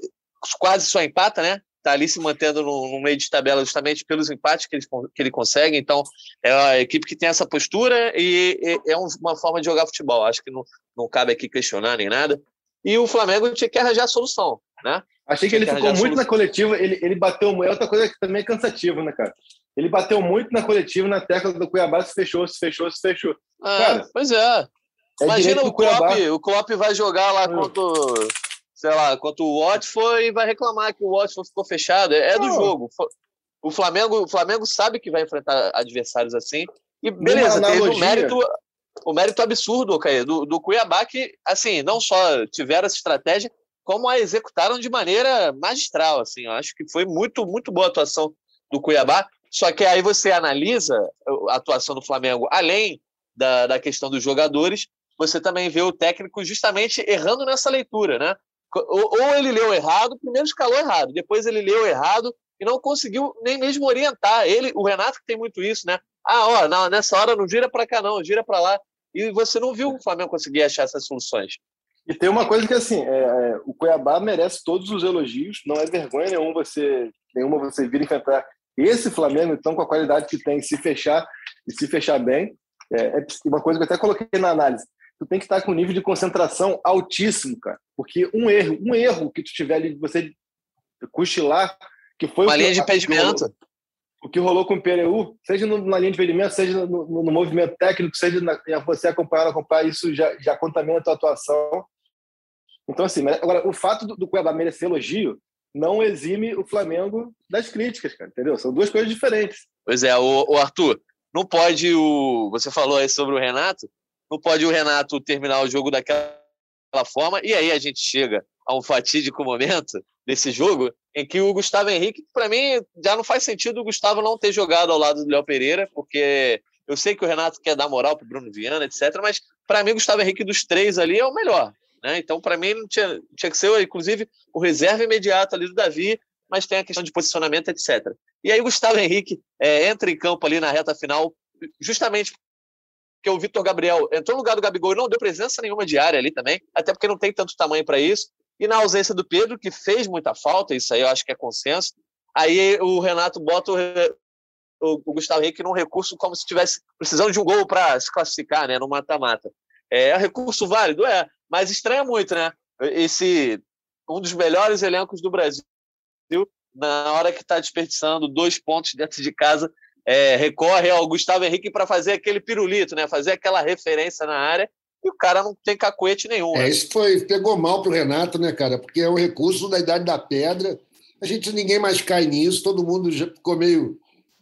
quase só empata, né? Tá ali se mantendo no, no, meio de tabela justamente pelos empates que ele, que ele consegue. Então, é a equipe que tem essa postura e, e é uma forma de jogar futebol. Acho que não, não cabe aqui questionar nem nada. E o Flamengo tinha que arranjar a solução, né? Achei que ele ficou muito na coletiva, ele, ele bateu. É outra coisa que também é cansativa, né, cara? Ele bateu muito na coletiva, na tecla do Cuiabá, se fechou, se fechou, se fechou. Ah, cara, pois é. é Imagina o Klopp, o Klopp vai jogar lá hum. contra, sei lá, contra o Watford e vai reclamar que o Watford ficou fechado. É, é do jogo. O Flamengo, o Flamengo sabe que vai enfrentar adversários assim. E beleza, teve o mérito, o mérito absurdo, okay, do, do Cuiabá, que, assim, não só tiveram essa estratégia, como a executaram de maneira magistral, assim, eu acho que foi muito, muito boa a atuação do Cuiabá, só que aí você analisa a atuação do Flamengo, além da, da questão dos jogadores, você também vê o técnico justamente errando nessa leitura, né? Ou, ou ele leu errado, primeiro escalou errado, depois ele leu errado e não conseguiu nem mesmo orientar. Ele, o Renato que tem muito isso, né? Ah, ó, não, nessa hora não gira para cá não, gira para lá. E você não viu o Flamengo conseguir achar essas soluções. E tem uma coisa que assim, é, é, o Cuiabá merece todos os elogios, não é vergonha nenhuma você, nenhuma você vir enfrentar esse Flamengo, então, com a qualidade que tem, se fechar e se fechar bem. É, é uma coisa que eu até coloquei na análise. Tu tem que estar com um nível de concentração altíssimo, cara. Porque um erro, um erro que tu tiver ali, você cochilar, que foi uma linha de impedimento. O que rolou com o Pereu, seja na linha de impedimento, seja no, no, no movimento técnico, seja na, você acompanhar, acompanhar, isso já, já contamina a tua atuação. Então, assim, agora, o fato do, do Cuiabá merecer elogio não exime o Flamengo das críticas, cara, entendeu? São duas coisas diferentes. Pois é, o, o Arthur, não pode o. Você falou aí sobre o Renato, não pode o Renato terminar o jogo daquela forma, e aí a gente chega a um fatídico momento desse jogo em que o Gustavo Henrique, para mim, já não faz sentido o Gustavo não ter jogado ao lado do Léo Pereira, porque eu sei que o Renato quer dar moral para Bruno Viana, etc., mas para mim o Gustavo Henrique dos três ali é o melhor. Né? Então, para mim, não tinha, tinha que ser, inclusive, o reserva imediato ali do Davi, mas tem a questão de posicionamento, etc. E aí o Gustavo Henrique é, entra em campo ali na reta final, justamente porque o Vitor Gabriel entrou no lugar do Gabigol e não deu presença nenhuma de área ali também, até porque não tem tanto tamanho para isso. E na ausência do Pedro, que fez muita falta, isso aí eu acho que é consenso, aí o Renato bota o, o, Gustavo Henrique num recurso como se estivesse precisando de um gol para se classificar, né, no mata-mata. É, é recurso válido? É, mas estranha muito, né? Esse um dos melhores elencos do Brasil, na hora que está desperdiçando dois pontos dentro de casa, é, recorre ao Gustavo Henrique para fazer aquele pirulito, né? Fazer aquela referência na área e o cara não tem cacuete nenhum. É, né? isso foi, pegou mal pro Renato, né, cara? Porque é um recurso da idade da pedra. A gente ninguém mais cai nisso, todo mundo já ficou meio.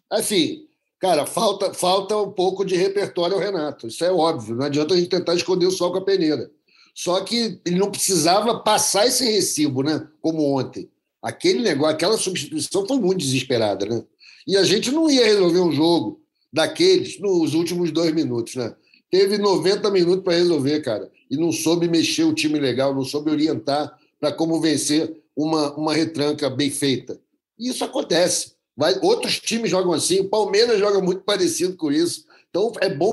Assim, Cara, falta, falta um pouco de repertório ao Renato. Isso é óbvio. Não adianta a gente tentar esconder o sol com a peneira. Só que ele não precisava passar esse recibo, né? Como ontem. Aquele negócio, aquela substituição foi muito desesperada, né? E a gente não ia resolver um jogo daqueles nos últimos dois minutos, né? Teve 90 minutos para resolver, cara. E não soube mexer o time legal, não soube orientar para como vencer uma, uma retranca bem feita. E isso acontece. Vai, outros times jogam assim, o Palmeiras joga muito parecido com isso. Então é bom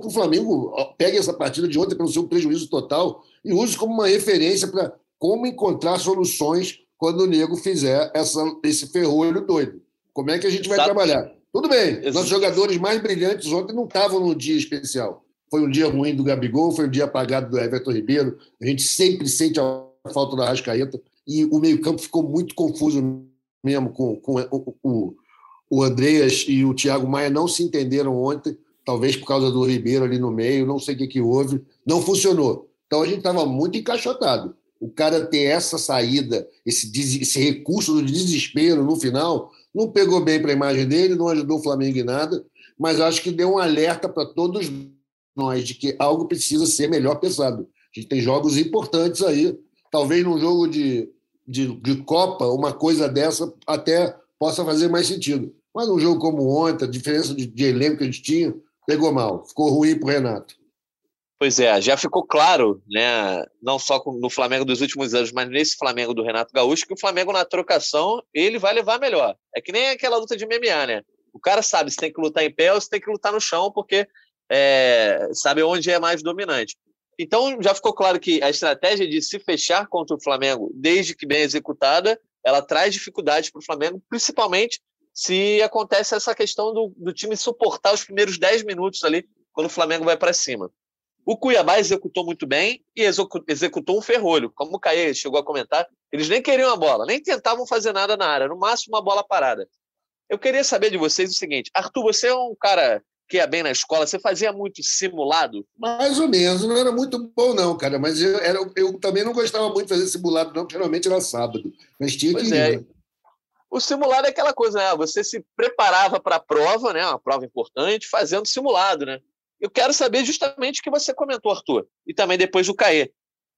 que o Flamengo pegue essa partida de ontem pelo seu prejuízo total e use como uma referência para como encontrar soluções quando o nego fizer essa, esse ferrolho doido. Como é que a gente vai Exato. trabalhar? Tudo bem, Exato. nossos jogadores mais brilhantes ontem não estavam num dia especial. Foi um dia ruim do Gabigol, foi um dia apagado do Everton Ribeiro. A gente sempre sente a falta da Rascaeta e o meio-campo ficou muito confuso mesmo com, com o, o, o Andreas e o Thiago Maia não se entenderam ontem, talvez por causa do Ribeiro ali no meio, não sei o que, que houve, não funcionou. Então a gente estava muito encaixotado. O cara ter essa saída, esse, esse recurso do desespero no final, não pegou bem para a imagem dele, não ajudou o Flamengo em nada, mas acho que deu um alerta para todos nós de que algo precisa ser melhor pensado. A gente tem jogos importantes aí, talvez num jogo de de, de Copa, uma coisa dessa até possa fazer mais sentido. Mas num jogo como ontem, a diferença de, de elenco que a gente tinha, pegou mal. Ficou ruim para o Renato. Pois é, já ficou claro, né, não só no Flamengo dos últimos anos, mas nesse Flamengo do Renato Gaúcho, que o Flamengo na trocação, ele vai levar melhor. É que nem aquela luta de MMA, né? O cara sabe se tem que lutar em pé ou se tem que lutar no chão, porque é, sabe onde é mais dominante. Então, já ficou claro que a estratégia de se fechar contra o Flamengo, desde que bem executada, ela traz dificuldades para o Flamengo, principalmente se acontece essa questão do, do time suportar os primeiros 10 minutos ali, quando o Flamengo vai para cima. O Cuiabá executou muito bem e executou um ferrolho. Como o Caê chegou a comentar, eles nem queriam a bola, nem tentavam fazer nada na área, no máximo uma bola parada. Eu queria saber de vocês o seguinte: Arthur, você é um cara que ia bem na escola, você fazia muito simulado? Mais ou menos, não era muito bom, não, cara, mas eu, era, eu também não gostava muito de fazer simulado, não, porque geralmente era sábado. Mas tinha pois que ir. É. Né? O simulado é aquela coisa, né? Você se preparava para a prova, né? Uma prova importante, fazendo simulado, né? Eu quero saber justamente o que você comentou, Arthur, e também depois o Caê.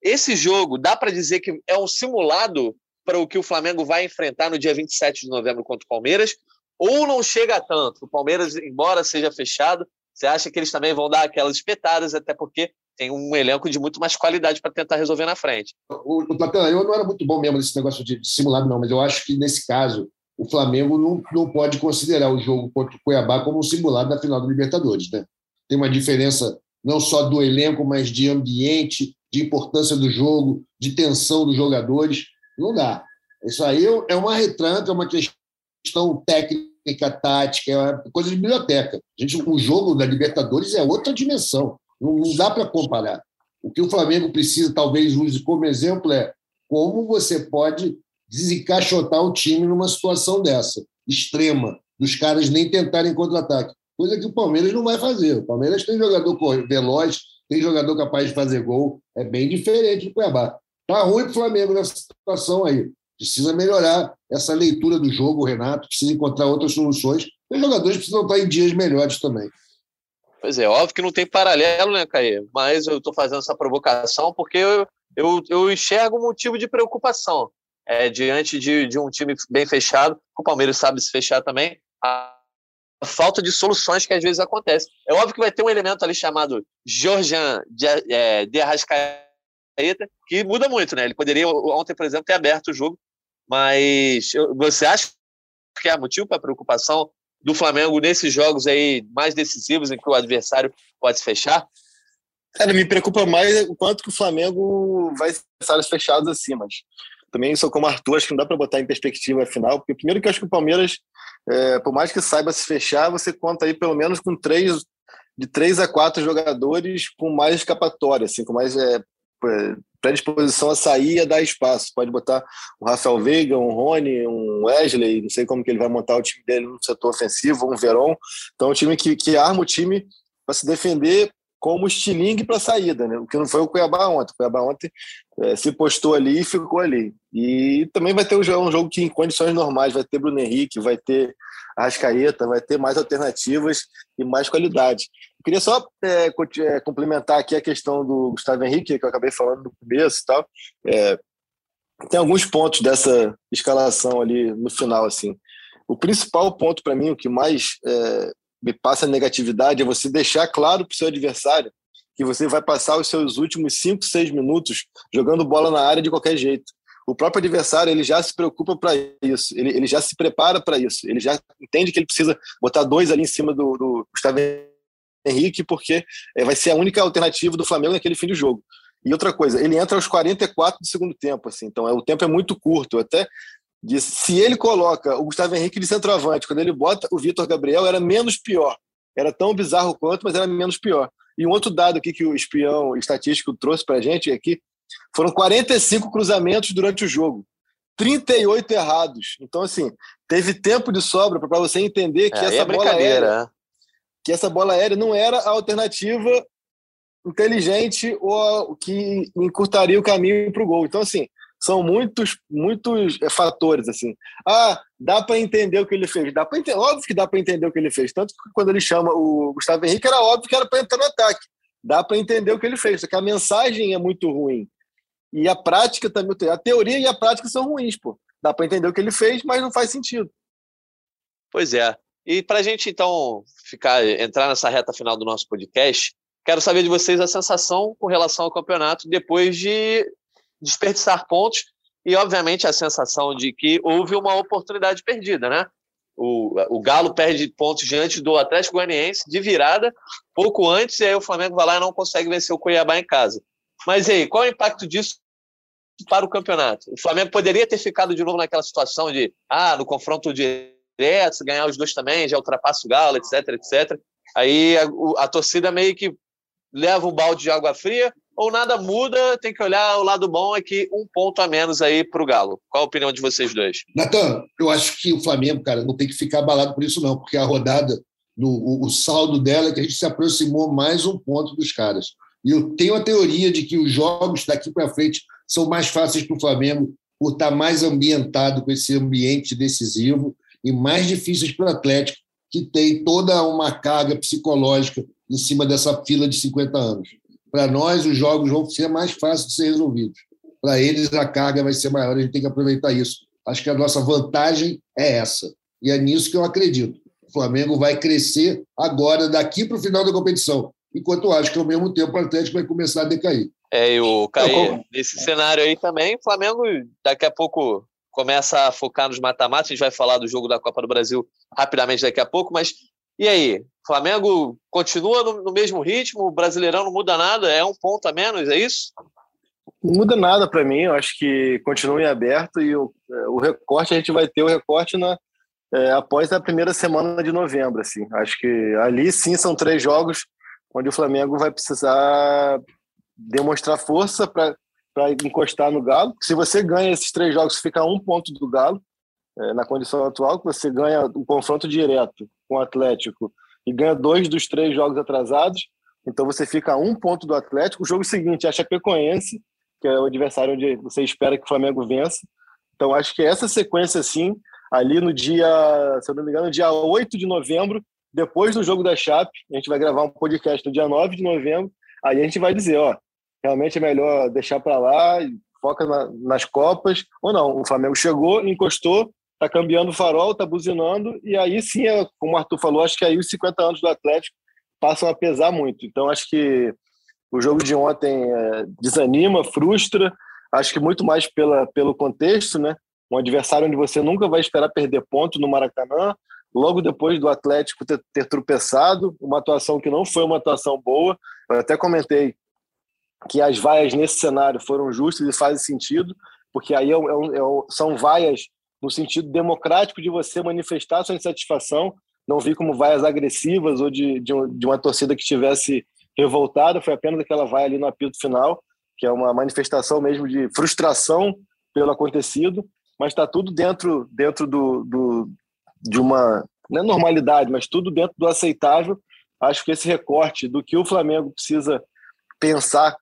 Esse jogo, dá para dizer que é um simulado para o que o Flamengo vai enfrentar no dia 27 de novembro contra o Palmeiras, ou não chega a tanto? O Palmeiras, embora seja fechado, você acha que eles também vão dar aquelas espetadas, até porque tem um elenco de muito mais qualidade para tentar resolver na frente. O, o eu não era muito bom mesmo nesse negócio de simulado, não, mas eu acho que nesse caso o Flamengo não, não pode considerar o jogo contra o Cuiabá como um simulado da final do Libertadores, né? Tem uma diferença não só do elenco, mas de ambiente, de importância do jogo, de tensão dos jogadores. Não dá. Isso aí é uma retranca, é uma questão técnica, tática, é coisa de biblioteca. A gente, o jogo da Libertadores é outra dimensão. Não, não dá para comparar. O que o Flamengo precisa, talvez use como exemplo, é como você pode desencaixotar o time numa situação dessa, extrema, dos caras nem tentarem contra-ataque coisa que o Palmeiras não vai fazer. O Palmeiras tem jogador veloz, tem jogador capaz de fazer gol, é bem diferente do Cuiabá. Está ruim para o Flamengo nessa situação aí. Precisa melhorar essa leitura do jogo, Renato, precisa encontrar outras soluções. Os jogadores precisam estar em dias melhores também. Pois é, óbvio que não tem paralelo, né, Caê? Mas eu estou fazendo essa provocação porque eu, eu, eu enxergo um motivo de preocupação. É, diante de, de um time bem fechado, o Palmeiras sabe se fechar também, a falta de soluções que às vezes acontece. É óbvio que vai ter um elemento ali chamado Georgian de, é, de Arrascaeta, que muda muito, né? Ele poderia ontem, por exemplo, ter aberto o jogo, mas você acha que há motivo para preocupação do Flamengo nesses jogos aí mais decisivos em que o adversário pode se fechar? Cara, me preocupa mais o quanto que o Flamengo vai estar fechados assim, mas também sou como Arthur, acho que não dá para botar em perspectiva a final, porque primeiro que eu acho que o Palmeiras é, por mais que saiba se fechar, você conta aí pelo menos com três, de três a quatro jogadores com mais escapatória, assim, com mais é, predisposição a sair e a dar espaço. Pode botar o Rafael Veiga, um Rony, um Wesley, não sei como que ele vai montar o time dele no setor ofensivo, um Verón. Então, é um time que, que arma o time para se defender como estilingue para saída, né? o que não foi o Cuiabá ontem. O Cuiabá ontem é, se postou ali e ficou ali. E também vai ter um jogo, um jogo que, em condições normais, vai ter Bruno Henrique, vai ter Arrascaeta, vai ter mais alternativas e mais qualidade. Eu queria só é, é, complementar aqui a questão do Gustavo Henrique, que eu acabei falando no começo e tal. É, tem alguns pontos dessa escalação ali no final, assim. O principal ponto para mim, o que mais é, me passa negatividade é você deixar claro para o seu adversário que você vai passar os seus últimos 5, 6 minutos jogando bola na área de qualquer jeito. O próprio adversário ele já se preocupa para isso, ele, ele já se prepara para isso, ele já entende que ele precisa botar dois ali em cima do, do Gustavo Henrique, porque é, vai ser a única alternativa do Flamengo naquele fim de jogo. E outra coisa, ele entra aos 44 do segundo tempo, assim, então é, o tempo é muito curto. Até disse, se ele coloca o Gustavo Henrique de centroavante, quando ele bota o Vitor Gabriel, era menos pior. Era tão bizarro quanto, mas era menos pior. E um outro dado aqui que o espião estatístico trouxe para a gente é que foram 45 cruzamentos durante o jogo, 38 errados. Então, assim, teve tempo de sobra para você entender que é, essa é bola aérea, é. que essa bola aérea não era a alternativa inteligente ou que encurtaria o caminho para o gol. Então, assim, são muitos, muitos é, fatores assim. Ah, dá para entender o que ele fez. Dá para entender, óbvio que dá para entender o que ele fez. Tanto que quando ele chama o Gustavo Henrique era óbvio que era para entrar no ataque. Dá para entender o que ele fez. Só que a mensagem é muito ruim e a prática também. A teoria e a prática são ruins, pô. Dá para entender o que ele fez, mas não faz sentido. Pois é. E para a gente então ficar entrar nessa reta final do nosso podcast, Quero saber de vocês a sensação com relação ao campeonato depois de desperdiçar pontos e, obviamente, a sensação de que houve uma oportunidade perdida, né? O, o Galo perde pontos diante do Atlético Goianiense de virada pouco antes, e aí o Flamengo vai lá e não consegue vencer o Cuiabá em casa. Mas aí, qual é o impacto disso para o campeonato? O Flamengo poderia ter ficado de novo naquela situação de, ah, no confronto direto, se ganhar os dois também, já ultrapassa o Galo, etc, etc. Aí a, a torcida meio que leva um balde de água fria, ou nada muda, tem que olhar o lado bom é que um ponto a menos aí para o Galo. Qual a opinião de vocês dois? Natan, eu acho que o Flamengo, cara, não tem que ficar abalado por isso, não, porque a rodada, o, o saldo dela é que a gente se aproximou mais um ponto dos caras. E eu tenho a teoria de que os jogos daqui para frente são mais fáceis para o Flamengo por estar mais ambientado com esse ambiente decisivo e mais difíceis para o Atlético, que tem toda uma carga psicológica em cima dessa fila de 50 anos. Para nós, os jogos vão ser mais fáceis de ser resolvidos. Para eles, a carga vai ser maior, a gente tem que aproveitar isso. Acho que a nossa vantagem é essa. E é nisso que eu acredito. O Flamengo vai crescer agora, daqui para o final da competição. Enquanto eu acho que, ao mesmo tempo, o Atlético vai começar a decair. É, e o Caí, nesse cenário aí também, o Flamengo daqui a pouco começa a focar nos mata-matas. A gente vai falar do jogo da Copa do Brasil rapidamente daqui a pouco, mas e aí? Flamengo continua no, no mesmo ritmo? O Brasileirão não muda nada? É um ponto a menos, é isso? Não muda nada para mim. Eu acho que continua em aberto e o, o recorte a gente vai ter o recorte na, é, após a primeira semana de novembro. Assim. Acho que ali sim são três jogos onde o Flamengo vai precisar demonstrar força para encostar no Galo. Se você ganha esses três jogos, fica um ponto do Galo é, na condição atual, que você ganha o um confronto direto com o Atlético e ganha dois dos três jogos atrasados, então você fica a um ponto do Atlético. O jogo seguinte é a Chapecoense, que é o adversário onde você espera que o Flamengo vença. Então acho que essa sequência, assim, ali no dia, se eu não me engano, no dia 8 de novembro, depois do jogo da Chape, a gente vai gravar um podcast no dia 9 de novembro, aí a gente vai dizer, ó, realmente é melhor deixar para lá, foca na, nas Copas, ou não, o Flamengo chegou, encostou, tá cambiando o farol, tá buzinando, e aí sim, é, como o Arthur falou, acho que aí os 50 anos do Atlético passam a pesar muito. Então, acho que o jogo de ontem é, desanima, frustra, acho que muito mais pela, pelo contexto, né? Um adversário onde você nunca vai esperar perder ponto no Maracanã, logo depois do Atlético ter, ter tropeçado, uma atuação que não foi uma atuação boa. Eu até comentei que as vaias nesse cenário foram justas e fazem sentido, porque aí é, é, é, são vaias no sentido democrático de você manifestar sua insatisfação. Não vi como vaias agressivas ou de, de, de uma torcida que estivesse revoltada, foi apenas aquela vaia ali no apito final, que é uma manifestação mesmo de frustração pelo acontecido, mas está tudo dentro, dentro do, do, de uma não é normalidade, mas tudo dentro do aceitável. Acho que esse recorte do que o Flamengo precisa pensar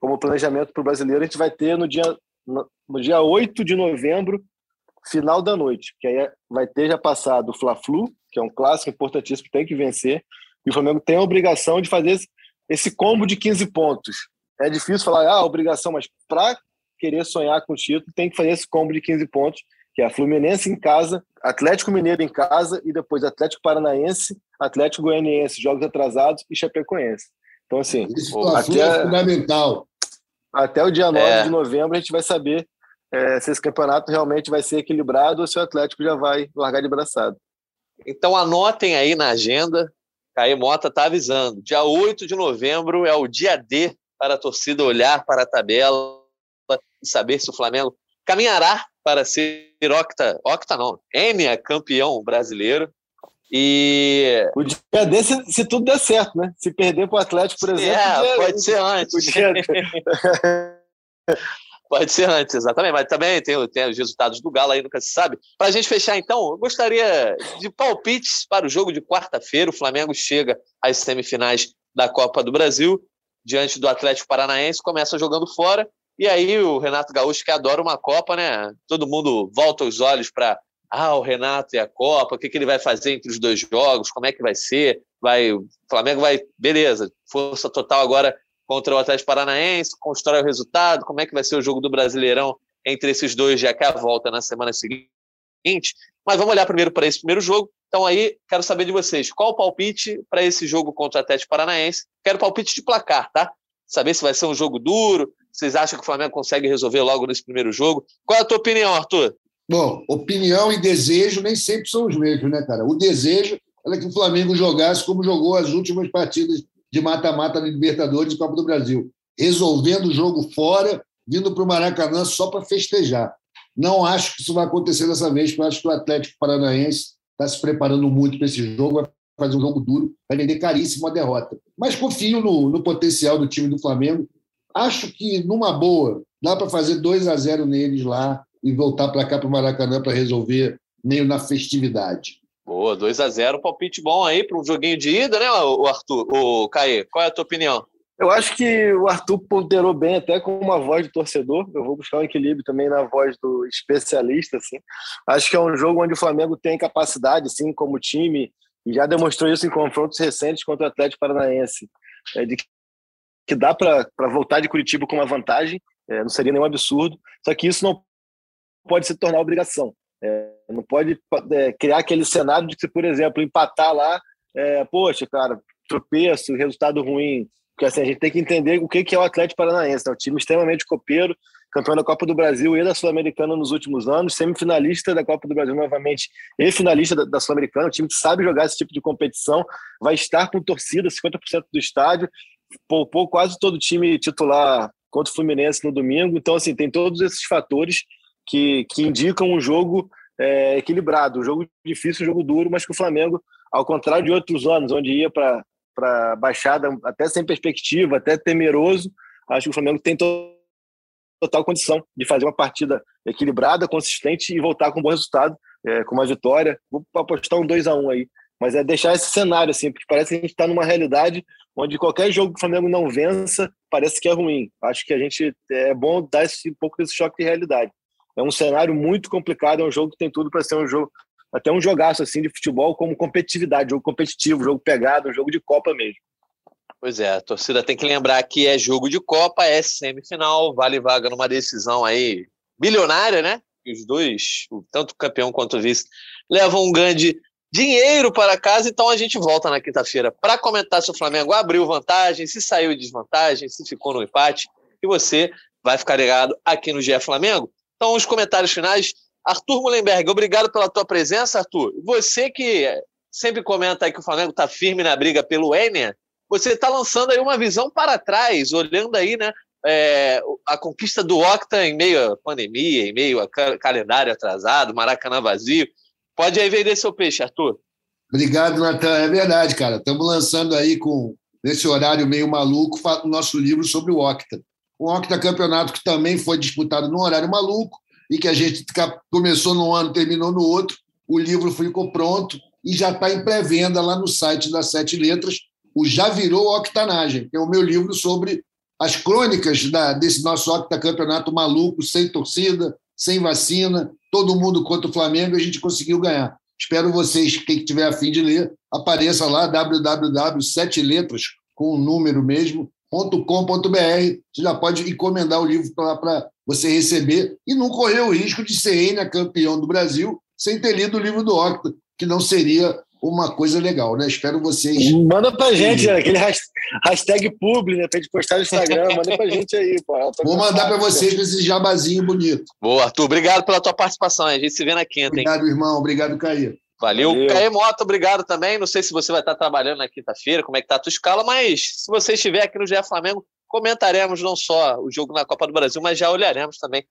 como planejamento para o brasileiro, a gente vai ter no dia, no dia 8 de novembro, final da noite, que aí vai ter já passado o Fla-Flu, que é um clássico importantíssimo, tem que vencer, e o Flamengo tem a obrigação de fazer esse combo de 15 pontos. É difícil falar, ah, obrigação, mas para querer sonhar com o título, tem que fazer esse combo de 15 pontos, que é a Fluminense em casa, Atlético Mineiro em casa e depois Atlético Paranaense, Atlético Goianiense, jogos atrasados e Chapecoense. Então, assim, até, é fundamental. Até o dia 9 é. de novembro a gente vai saber é, se esse campeonato realmente vai ser equilibrado ou se o Atlético já vai largar de braçada. Então anotem aí na agenda, Caí Mota está avisando, dia 8 de novembro é o dia D para a torcida olhar para a tabela e saber se o Flamengo caminhará para ser octa, octa não, M é campeão brasileiro. E. O dia desse, se tudo der certo, né? Se perder para o Atlético, por exemplo. É, pode ser antes. (laughs) (laughs) Pode ser antes, exatamente. Mas também tem, tem os resultados do Galo aí, nunca se sabe. Para a gente fechar, então, eu gostaria de palpites para o jogo de quarta-feira. O Flamengo chega às semifinais da Copa do Brasil, diante do Atlético Paranaense, começa jogando fora. E aí o Renato Gaúcho, que adora uma Copa, né? Todo mundo volta os olhos para ah, o Renato e a Copa, o que, que ele vai fazer entre os dois jogos, como é que vai ser? Vai, o Flamengo vai, beleza, força total agora contra o Atlético Paranaense, constrói o resultado, como é que vai ser o jogo do Brasileirão entre esses dois, já que a volta na semana seguinte. Mas vamos olhar primeiro para esse primeiro jogo. Então aí, quero saber de vocês, qual o palpite para esse jogo contra o Atlético Paranaense? Quero palpite de placar, tá? Saber se vai ser um jogo duro, vocês acham que o Flamengo consegue resolver logo nesse primeiro jogo? Qual é a tua opinião, Arthur? Bom, opinião e desejo nem sempre são os mesmos, né, cara? O desejo era que o Flamengo jogasse como jogou as últimas partidas de mata-mata na Libertadores e Copa do Brasil, resolvendo o jogo fora, vindo para o Maracanã só para festejar. Não acho que isso vai acontecer dessa vez, porque acho que o Atlético Paranaense está se preparando muito para esse jogo, vai fazer um jogo duro, vai vender caríssimo a derrota. Mas confio no, no potencial do time do Flamengo. Acho que, numa boa, dá para fazer 2 a 0 neles lá e voltar para cá para o Maracanã para resolver meio na festividade. Boa, 2 a 0 palpite bom aí para um joguinho de ida, né, o Arthur? O Caê, qual é a tua opinião? Eu acho que o Arthur ponderou bem até com uma voz de torcedor. Eu vou buscar um equilíbrio também na voz do especialista, assim. Acho que é um jogo onde o Flamengo tem capacidade, sim, como time, e já demonstrou isso em confrontos recentes contra o Atlético Paranaense, é, de que dá para voltar de Curitiba com uma vantagem, é, não seria nenhum absurdo. Só que isso não pode se tornar obrigação. É, não pode é, criar aquele cenário de que, por exemplo, empatar lá, é, poxa, cara, tropeço, resultado ruim, porque assim, a gente tem que entender o que é o Atlético Paranaense. É um time extremamente copeiro, campeão da Copa do Brasil e da Sul-Americana nos últimos anos, semifinalista da Copa do Brasil novamente e finalista da, da Sul-Americana. Um time que sabe jogar esse tipo de competição, vai estar com torcida, 50% do estádio, poupou quase todo o time titular contra o Fluminense no domingo. Então, assim, tem todos esses fatores que, que indicam um jogo é, equilibrado, um jogo difícil, um jogo duro, mas que o Flamengo, ao contrário de outros anos, onde ia para para baixada, até sem perspectiva, até temeroso. Acho que o Flamengo tem total condição de fazer uma partida equilibrada, consistente e voltar com um bom resultado, é, com uma vitória. Vou apostar um 2 a 1 aí. Mas é deixar esse cenário, assim, porque parece que a gente está numa realidade onde qualquer jogo que o Flamengo não vença parece que é ruim. Acho que a gente é bom dar esse, um pouco desse choque de realidade. É um cenário muito complicado, é um jogo que tem tudo para ser um jogo até um jogaço assim de futebol como competitividade, jogo competitivo, jogo pegado, jogo de Copa mesmo. Pois é, a torcida tem que lembrar que é jogo de Copa, é semifinal, vale vaga numa decisão aí bilionária, né? Os dois, tanto o campeão quanto o vice, levam um grande dinheiro para casa, então a gente volta na quinta-feira para comentar se o Flamengo abriu vantagem, se saiu em desvantagem, se ficou no empate, e você vai ficar ligado aqui no GE Flamengo. Então, os comentários finais Arthur Mullenberg, obrigado pela tua presença, Arthur. Você que sempre comenta aí que o Flamengo está firme na briga pelo Enia, você está lançando aí uma visão para trás, olhando aí, né, é, a conquista do Octa em meio à pandemia, em meio a calendário atrasado, Maracanã vazio. Pode aí vender seu peixe, Arthur. Obrigado, Natan. É verdade, cara. Estamos lançando aí com nesse horário meio maluco o nosso livro sobre o Octa. O Octa Campeonato que também foi disputado num horário maluco, e que a gente começou num ano, terminou no outro. O livro ficou pronto e já está em pré-venda lá no site das Sete Letras. O Já Virou Octanagem, que é o meu livro sobre as crônicas da, desse nosso octacampeonato maluco, sem torcida, sem vacina, todo mundo contra o Flamengo, a gente conseguiu ganhar. Espero vocês, quem tiver afim de ler, apareça lá, www.seteletras, com o número mesmo, .com.br. Você já pode encomendar o livro para você receber e não correr o risco de ser Enia campeão do Brasil sem ter lido o livro do Octa, que não seria uma coisa legal, né? Espero vocês. Manda pra gente, né? aquele hashtag publi, né? Pra gente postar no Instagram, manda pra gente aí, pô. Vou mandar para vocês com esse jabazinho bonito. Boa, Arthur. Obrigado pela tua participação. A gente se vê na quinta, obrigado, hein? irmão. Obrigado, Caí. Valeu. Valeu. Caê Mota, obrigado também. Não sei se você vai estar trabalhando na quinta-feira, como é que tá a tua escala, mas se você estiver aqui no GE Flamengo, comentaremos não só o jogo na Copa do Brasil, mas já olharemos também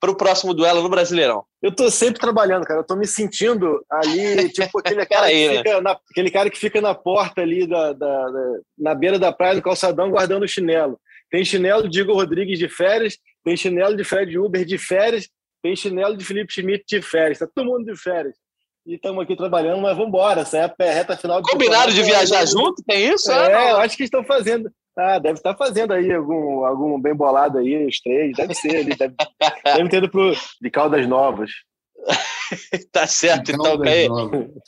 para o próximo duelo no Brasileirão. Eu tô sempre trabalhando, cara. Eu tô me sentindo ali, tipo aquele (laughs) cara, aí, que, né? fica na, aquele cara que fica na porta ali, da, da, da, na beira da praia do calçadão, guardando o chinelo. Tem chinelo de Igor Rodrigues de férias, tem chinelo de Fred Uber de férias, tem chinelo de Felipe Schmidt de férias. Tá todo mundo de férias. E estamos aqui trabalhando, mas vamos embora. Essa é a reta final. Combinado de viajar junto? Tem isso? É, é eu acho que estão fazendo. Ah, deve estar fazendo aí algum, algum bem bolado aí, os três. Deve ser ali. Deve, (laughs) deve ter ido pro, de Caldas Novas. (laughs) tá certo, então, Caí.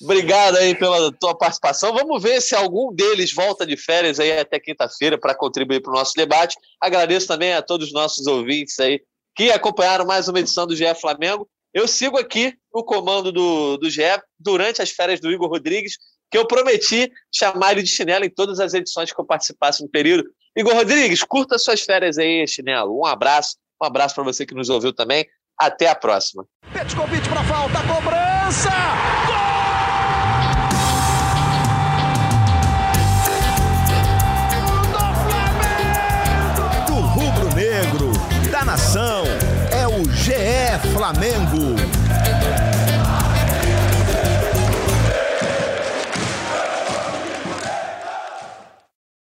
Obrigado aí pela tua participação. Vamos ver se algum deles volta de férias aí até quinta-feira para contribuir para o nosso debate. Agradeço também a todos os nossos ouvintes aí que acompanharam mais uma edição do GE Flamengo. Eu sigo aqui o comando do, do GE durante as férias do Igor Rodrigues, que eu prometi chamar ele de chinelo em todas as edições que eu participasse no período. Igor Rodrigues, curta suas férias aí, chinelo. Um abraço, um abraço para você que nos ouviu também. Até a próxima. Petkovic para falta, cobrança! Gol! Do rubro-negro, da nação, Flamengo.